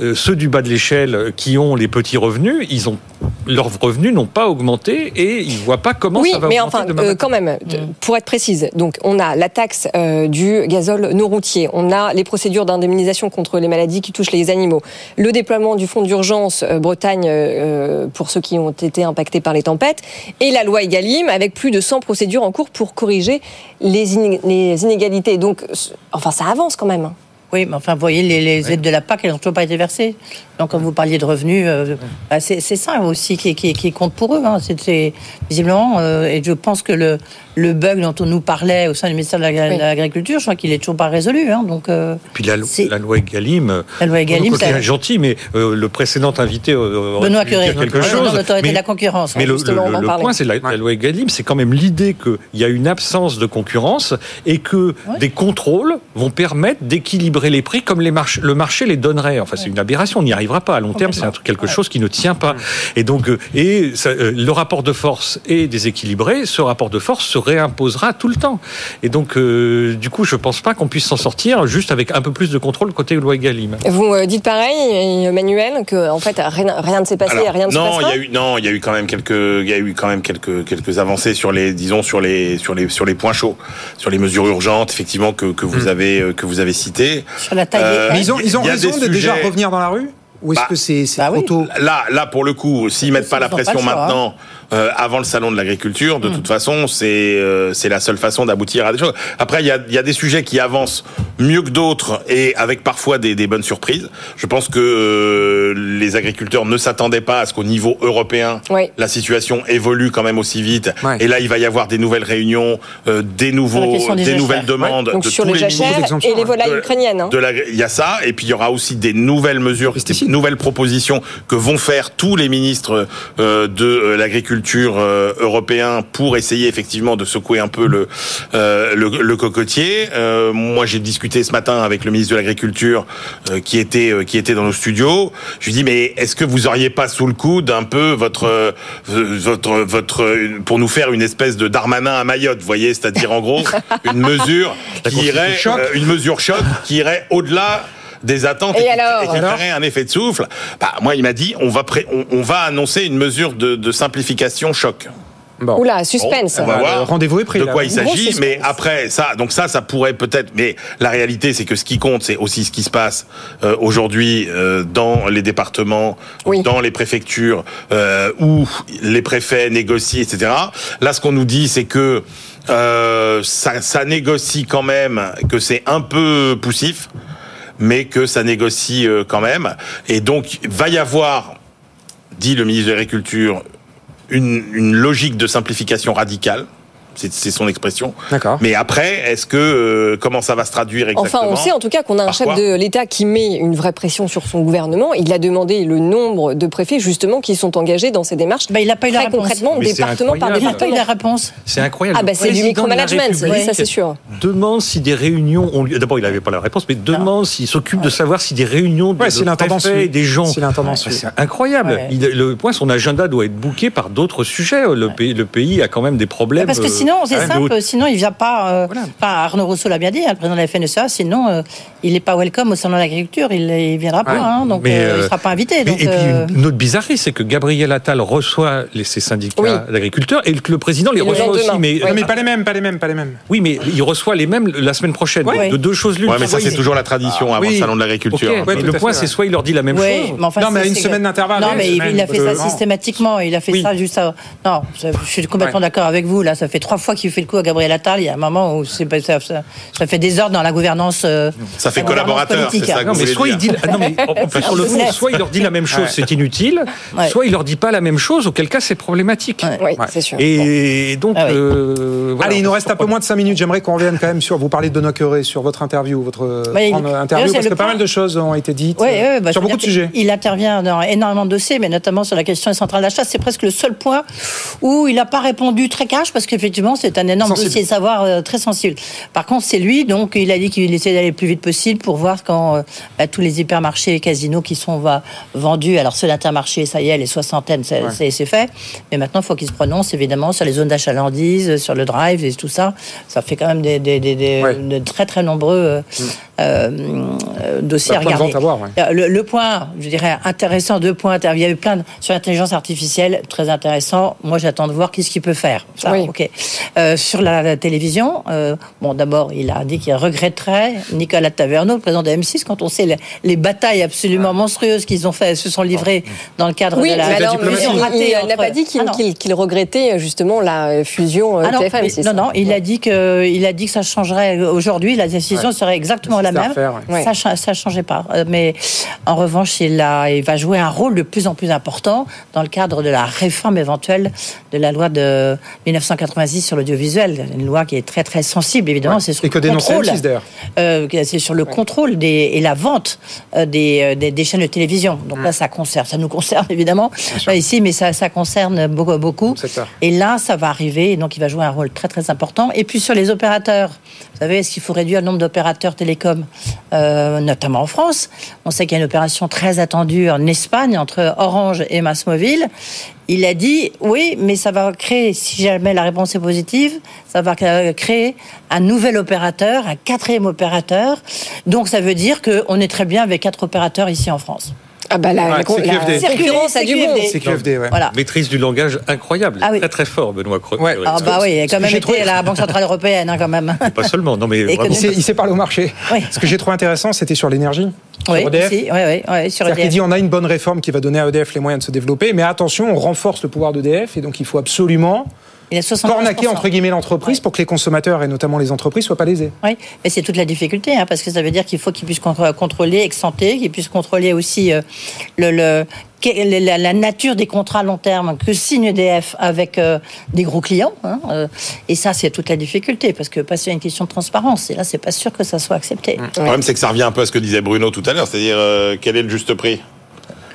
S14: Euh, ceux du bas de l'échelle qui ont les petits revenus, ils ont leurs revenus n'ont pas augmenté et ils voient pas comment
S13: oui,
S14: ça va
S13: mais
S14: augmenter
S13: enfin,
S14: demain
S13: euh, quand même, de- pour être précise, donc on a la taxe euh, du gazole non routier, on a les procédures d'indemnisation contre les maladies qui touchent les animaux, le déploiement du fonds d'urgence euh, Bretagne euh, pour ceux qui ont été impactés par les tempêtes, et la loi Egalim avec plus de 100 procédures en cours pour corriger les, les inégalités. Donc, enfin, ça avance quand même.
S11: Oui, mais enfin, vous voyez, les, les aides de la PAC, elles n'ont toujours pas été versées. Donc, quand vous parliez de revenus, euh, bah, c'est c'est ça aussi qui, qui, qui compte pour eux. Hein. C'est- visiblement, euh, et je pense que le, le bug dont on nous parlait au sein du ministère de
S13: Oui.
S11: l'Agriculture, je crois qu'il est toujours pas résolu. Hein. Donc, euh,
S14: Puis la, la loi Egalim,
S11: La loi Egalim,
S14: c'est
S11: ça-
S14: gentil, mais euh, le précédent invité euh,
S11: Benoît Curé,
S14: quelque
S11: président
S14: chose.
S11: de l'autorité
S14: mais-
S11: de la concurrence.
S14: Mais
S11: hein,
S14: le, le- point, c'est la, la loi Egalim, c'est quand même l'idée qu'il y a une absence de concurrence et que des contrôles vont permettre d'équilibrer les prix comme les march- le marché les donnerait. Enfin, c'est une aberration, on n'y arrivera pas à long terme. C'est quelque chose qui ne tient pas. Et donc, euh, et ça, euh, le rapport de force est déséquilibré. Ce rapport de force se réimposera tout le temps. Et donc, euh, du coup, je pense pas qu'on puisse s'en sortir juste avec un peu plus de contrôle côté loi Egalim.
S13: Vous euh, dites pareil, Emmanuel, que en fait rien, rien ne s'est passé,
S15: Alors,
S13: rien ne se
S15: non, il
S13: passera.
S15: y a eu non, il y a eu quand même quelques, il y a eu quand même quelques quelques avancées sur les, disons sur les sur les sur les points chauds, sur les mesures urgentes, effectivement que que vous avez que vous avez citées.
S11: Sur la taille des
S15: Euh,
S1: Mais ils ont, ils ont raison de déjà revenir dans la rue? Ou est-ce
S15: Bah,
S1: que c'est c'est
S11: bah
S1: trop
S11: oui.
S1: tôt?
S15: Là, là pour le coup, s'ils mettent pas la
S11: pas
S15: pression
S11: hein.
S15: maintenant, euh, avant le salon de l'agriculture, de toute façon, c'est euh, c'est la seule façon d'aboutir à des choses. Après, il y a, il y a des sujets qui avancent mieux que d'autres et avec parfois des, des bonnes surprises. Je pense que euh, les agriculteurs ne s'attendaient pas à ce qu'au niveau européen,
S13: Oui.
S15: la situation évolue quand même aussi vite.
S1: Ouais.
S15: Et là, il va y avoir des nouvelles réunions, euh, des nouveaux,
S11: des
S15: nouvelles demandes
S13: Donc
S15: de
S13: sur
S15: tous
S13: les
S15: les
S13: et les volailles
S15: de-
S13: ukrainiennes. hein.
S15: de la- il y a ça, et puis il y aura aussi des nouvelles mesures, des nouvelles propositions que vont faire tous les ministres euh, de euh, l'agriculture euh, européens pour essayer effectivement de secouer un peu le euh, le, le cocotier. Euh, moi, j'ai discuté ce matin avec le ministre de l'agriculture qui était qui était dans nos studios. Je lui dis mais est-ce que vous auriez pas sous le coude un peu votre votre votre pour nous faire une espèce de Darmanin à Mayotte, vous voyez, c'est-à-dire en gros une mesure qui irait une mesure choc qui irait au-delà des attentes
S13: Et
S15: qui-
S13: alors
S15: et qui ferait un effet de souffle. Bah, moi, il m'a dit, on va, pré- on, on va annoncer une mesure de, de simplification choc.
S1: Bon.
S13: Oula, suspense.
S15: On va voir
S1: le rendez-vous est pris,
S15: de
S1: là.
S15: quoi il s'agit, mais après ça, donc ça, ça pourrait peut-être, mais la réalité, c'est que ce qui compte, c'est aussi ce qui se passe euh, aujourd'hui euh, dans les départements, dans les préfectures, euh, où les préfets négocient, etc. Là, ce qu'on nous dit, c'est que euh, ça, ça négocie quand même, que c'est un peu poussif, mais que ça négocie euh, quand même, et donc va y avoir, dit le ministre de l'Agriculture, une, une logique de simplification radicale. C'est c'est son expression.
S1: D'accord.
S15: Mais après, est-ce que euh, comment ça va se traduire exactement
S13: Enfin, on sait en tout cas qu'on a un chef de l'État qui met une vraie pression sur son gouvernement. Il a demandé le nombre de préfets justement qui sont engagés dans ces démarches.
S11: il n'a pas eu la
S13: très
S11: réponse.
S13: concrètement,
S14: Mais c'est
S13: département par
S14: incroyable.
S11: Il n'a pas eu
S13: département.
S11: la réponse.
S14: C'est incroyable.
S13: Ah bah c'est du micromanagement, oui, ça c'est sûr.
S14: Demande si des réunions ont lieu. D'abord, il n'avait pas la réponse, mais demande s'il s'occupe de savoir si des réunions de,
S1: Ouais,
S14: de préfets des gens. Ah,
S1: suit.
S14: C'est incroyable.
S11: Ouais.
S14: Il- le point, son agenda doit être bouqué par d'autres sujets. Le, pays, le pays a quand même des problèmes.
S11: Parce que
S14: euh,
S11: sinon, c'est simple,
S14: haute-
S11: sinon il vient pas. euh, Enfin, Arnaud Rousseau l'a bien dit, hein, le président de la FNSEA, sinon euh, il n'est pas welcome au salon de l'agriculture, il ne viendra pas,
S14: Ouais.
S11: hein, donc
S14: Mais,
S11: euh, il ne sera pas invité.
S14: Mais-
S11: donc,
S14: et puis une autre bizarrerie, c'est que Gabriel Attal reçoit les, ses syndicats
S11: Oui.
S14: d'agriculteurs et que le président les
S11: Et le
S14: reçoit aussi. Mais,
S1: Non, mais pas les mêmes, pas les mêmes, pas les mêmes.
S14: oui, mais il reçoit les mêmes la semaine prochaine.
S11: Ouais.
S14: De deux choses l'une.
S15: Ouais, mais ça
S14: Soit
S15: c'est toujours la tradition
S14: Ah,
S15: avant le salon de l'agriculture.
S14: Le point, c'est soit il leur dit la même chose.
S1: Non, mais à une semaine d'intervalle,
S11: Non, mais il, a fait ça
S1: que-
S11: systématiquement. Il a fait ça juste à... Non, je je suis complètement d'accord avec vous. Là, ça fait trois fois qu'il fait le coup à Gabriel Attal. Il y a un moment où ça, ça, ça fait des ordres dans la gouvernance. euh,
S15: Ça fait
S11: la
S15: collaborateur,
S11: politique.
S15: c'est ça que
S14: Non,
S15: vous
S14: mais
S15: voulez
S14: soit il dit,
S15: dire.
S14: ah, non, mais en- en plus, sur le fond, soit il leur dit la même chose,
S1: Ouais.
S14: c'est inutile,
S11: Ouais.
S14: soit il leur dit pas la même chose, auquel cas c'est problématique.
S11: Ouais.
S13: C'est sûr.
S14: Et donc,
S11: Ah oui.
S14: euh, voilà,
S1: Allez, il nous
S14: on
S1: reste un peu moins de 5 minutes. J'aimerais qu'on revienne quand même sur. Vous parlez de Benoît Curé, sur votre interview, votre
S11: il-
S1: interview, parce que pas
S11: point-
S1: mal de choses ont été dites
S11: bah,
S1: sur beaucoup de sujets.
S11: Il intervient dans énormément de dossiers, mais notamment sur la question des centrales d'achat. C'est presque le seul point où il n'a pas répondu très cash, parce qu'effectivement, c'est un énorme
S1: Sensible.
S11: dossier de savoir euh, très sensible. Par contre, c'est lui, donc, il a dit qu'il essayait d'aller le plus vite possible pour voir quand euh, bah, tous les hypermarchés et casinos qui sont va- vendus. Alors, ceux d'Intermarché, ça y est, les soixantaines, c'est fait. Mais maintenant, il faut qu'il se prononce, évidemment, sur les zones d'achalandise, sur le drive et tout ça. Ça fait quand même des, des- des- des-
S1: Ouais.
S11: de très, très nombreux euh, euh, euh, dossiers
S1: Bah,
S11: regarder.
S1: voir, ouais.
S11: Euh, Le, le point, je dirais, intéressant, deux points. Il y a eu plein de, sur l'intelligence artificielle, très intéressant. Moi, j'attends de voir qu'est-ce qu'il peut faire. Ça,
S13: Oui.
S11: ok. Euh, sur la, la télévision, euh, bon, d'abord, il a dit qu'il regretterait Nicolas Taverneau, le président de M6, quand on sait les, les batailles absolument monstrueuses qu'ils ont fait, se sont livrées dans le cadre
S13: Oui,
S11: de la
S13: mais alors,
S11: fusion
S13: il- n'a
S11: entre-
S13: pas dit qu'il
S11: Ah non.
S13: qu'il- regrettait justement la fusion
S11: Ah non,
S13: TF1
S11: mais-
S13: M6.
S11: non, non, il a dit que, il a dit que ça changerait aujourd'hui. La décision
S1: Ouais.
S11: serait exactement la
S1: Refaire, ouais.
S11: Ça, ça changeait pas. Euh, Mais en revanche, il, a, il va jouer un rôle de plus en plus important dans le cadre de la réforme éventuelle de la loi de 1986 sur l'audiovisuel. Une loi qui est très très sensible, évidemment.
S1: Ouais.
S11: C'est sur
S1: Et que
S11: le contrôle.
S1: M6 d'ailleurs.
S11: Euh, c'est sur le contrôle des, et la vente euh, des, des, des chaînes de télévision. Donc
S1: Mm.
S11: là, ça concerne, ça nous concerne évidemment pas ici, mais ça, ça concerne beaucoup. beaucoup. Et là, ça va arriver, et donc il va jouer un rôle très très important. Et puis sur les opérateurs, vous savez, est-ce qu'il faut réduire le nombre d'opérateurs télécoms, euh, notamment en France On sait qu'il y a une opération très attendue en Espagne entre Orange et Massmobile. Il a dit oui, mais ça va créer, si jamais la réponse est positive, ça va créer un nouvel opérateur, un quatrième opérateur. Donc ça veut dire qu'on est très bien avec quatre opérateurs ici en France.
S13: Ah bah la,
S1: Ouais,
S13: la- la a du bon.
S11: QFD.
S1: C'est QFD, ouais.
S11: Voilà.
S14: Maîtrise du langage incroyable.
S11: Ah oui.
S14: Très très fort, Benoît
S1: Ouais.
S14: Curé.
S11: Ah bah oui, il a quand même
S1: j'ai
S11: été
S1: trouvé-
S11: à la Banque Centrale Européenne hein, quand même.
S14: Pas seulement, non mais vraiment.
S1: Il sait, il sait parler au marché.
S11: Oui.
S1: Ce que j'ai trouvé intéressant, c'était sur l'énergie. Sur
S11: Oui,
S1: EDF.
S11: aussi, oui, oui, oui, sur
S1: C'est-à-dire qu'il
S11: EDF.
S1: dit on a une bonne réforme qui va donner à EDF les moyens de se développer, mais attention, on renforce le pouvoir d'EDF et donc il faut absolument
S11: Il a 75%.
S1: cornaquer entre guillemets l'entreprise pour que les consommateurs et notamment les entreprises soient pas lésés?
S11: Oui, mais c'est toute la difficulté, hein, parce que ça veut dire qu'il faut qu'ils puissent con- contrôler, exsanter, qu'ils puissent contrôler aussi euh, le, le- que- la, la nature des contrats à long terme que signe EDF avec euh, des gros clients. hein, euh, et ça, c'est toute la difficulté, parce que passer à une question de transparence, et là, c'est pas sûr que ça soit accepté.
S15: Le problème, c'est que ça revient un peu à ce que disait Bruno tout à l'heure, c'est-à-dire euh, quel est le juste prix?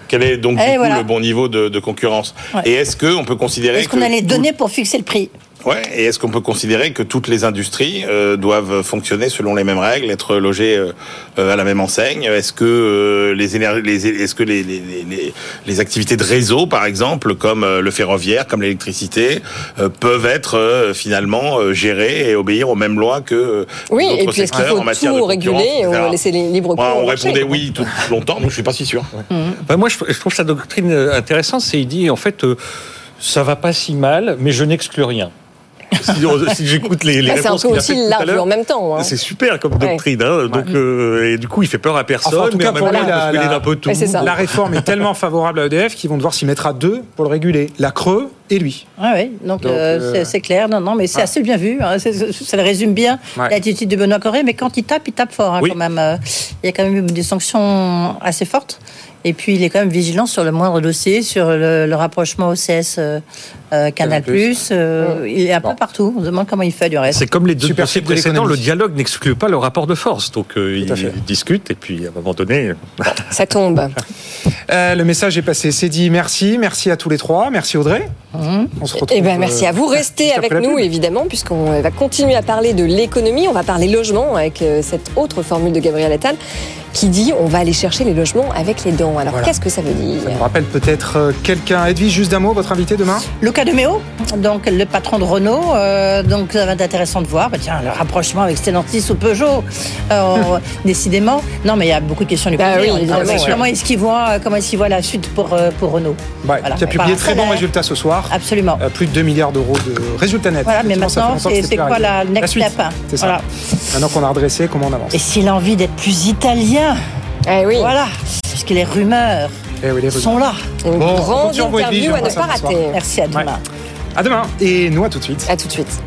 S15: Quel est donc du
S11: Et
S15: coup
S11: voilà.
S15: le bon niveau de, de concurrence?
S11: Ouais.
S15: Et est-ce qu'on peut considérer
S11: Est-ce qu'on
S15: que
S11: a les
S15: tout-
S11: données pour fixer le prix?
S15: Ouais, et est-ce qu'on peut considérer que toutes les industries euh, doivent fonctionner selon les mêmes règles, être logées euh, euh, à la même enseigne? Est-ce que euh, les éner- les est-ce que les, les, les, les activités de réseau, par exemple, comme euh, le ferroviaire, comme l'électricité, euh, peuvent être euh, finalement euh, gérées et obéir aux mêmes lois que euh,
S13: Oui,
S15: les
S13: et puis est-ce qu'il faut tout réguler ou
S15: etc.
S13: laisser les libres cours
S15: on répondait oui tout longtemps, nous je suis pas si sûr.
S14: Bah, moi, je, je trouve sa doctrine intéressante. C'est il dit en fait. euh, Ça va pas si mal, mais je n'exclus rien. Si, si j'écoute les, les
S13: Ah, c'est un
S14: réponses
S13: peu
S14: qu'il a
S13: aussi
S14: faites tout à
S13: large
S14: l'heure,
S13: en même temps. hein.
S14: c'est super comme
S13: Ouais.
S14: doctrine. hein. Donc, euh, et du coup, il fait peur à personne.
S1: Enfin, en tout
S14: mais
S1: cas, pour lui, la, la-
S14: d'un peu tout.
S1: la réforme est tellement favorable à EDF qu'ils vont devoir s'y mettre à deux pour le réguler. La Creux et lui.
S11: Ah oui, donc, euh,
S1: euh,
S11: c'est- clair, non, non, mais c'est assez bien vu. hein, c'est- ça le résume bien
S1: Ouais.
S11: l'attitude de Benoît Corée, mais quand il tape, il tape fort hein,
S14: Oui.
S11: quand même. Il y a quand même eu des sanctions assez fortes. Et puis il est quand même vigilant sur le moindre dossier, sur le, le rapprochement OCS euh, euh, Canal+. euh, Il est un peu partout. On se demande comment il fait du reste.
S14: C'est comme les deux
S1: Super
S14: dossiers précédents, le dialogue n'exclut pas le rapport de force. Donc, euh,
S1: Tout à fait.
S14: ils discutent et puis à un moment donné.
S13: Ça tombe.
S1: Euh, le message est passé. C'est dit. Merci. Merci à tous les trois. Merci Audrey. On se retrouve.
S13: Eh ben, merci
S1: euh,
S13: à vous. Restez avec nous, évidemment, puisqu'on va continuer à parler de l'économie. On va parler logement avec euh, cette autre formule de Gabriel Attal qui dit on va aller chercher les logements avec les dents. Alors,
S1: Voilà.
S13: qu'est-ce que ça veut dire
S1: Ça me rappelle peut-être euh, quelqu'un. Edwige, juste d'un mot, votre invité demain
S11: Luca de Meo, donc le patron de Renault, euh, donc ça va être intéressant de voir. Bah, tiens, le rapprochement avec Stellantis ou Peugeot, euh, décidément. Non, mais il y a beaucoup de questions lui
S13: Bah oui,
S11: hein.
S13: évidemment,
S11: Comment- est-ce qu'il voit, comment est-ce qu'il voit la suite pour pour Renault
S1: Ouais,
S11: Voilà.
S1: Qui a publié très bons résultats ce soir.
S11: Absolument.
S1: Euh, plus de 2 milliards d'euros de résultats nets.
S11: Voilà, mais maintenant, c'est quoi la next step
S1: C'est ça.
S11: Voilà.
S1: Maintenant qu'on a redressé, comment on avance
S11: Et s'il a envie d'être plus italien,
S13: Eh oui.
S11: voilà, puisque les rumeurs
S1: Eh oui, les
S11: sont là.
S13: Une
S1: Bon, on
S13: grande interview à ne pas rater.
S11: Merci à demain.
S1: À demain. Et nous, à tout de suite.
S13: À tout de suite.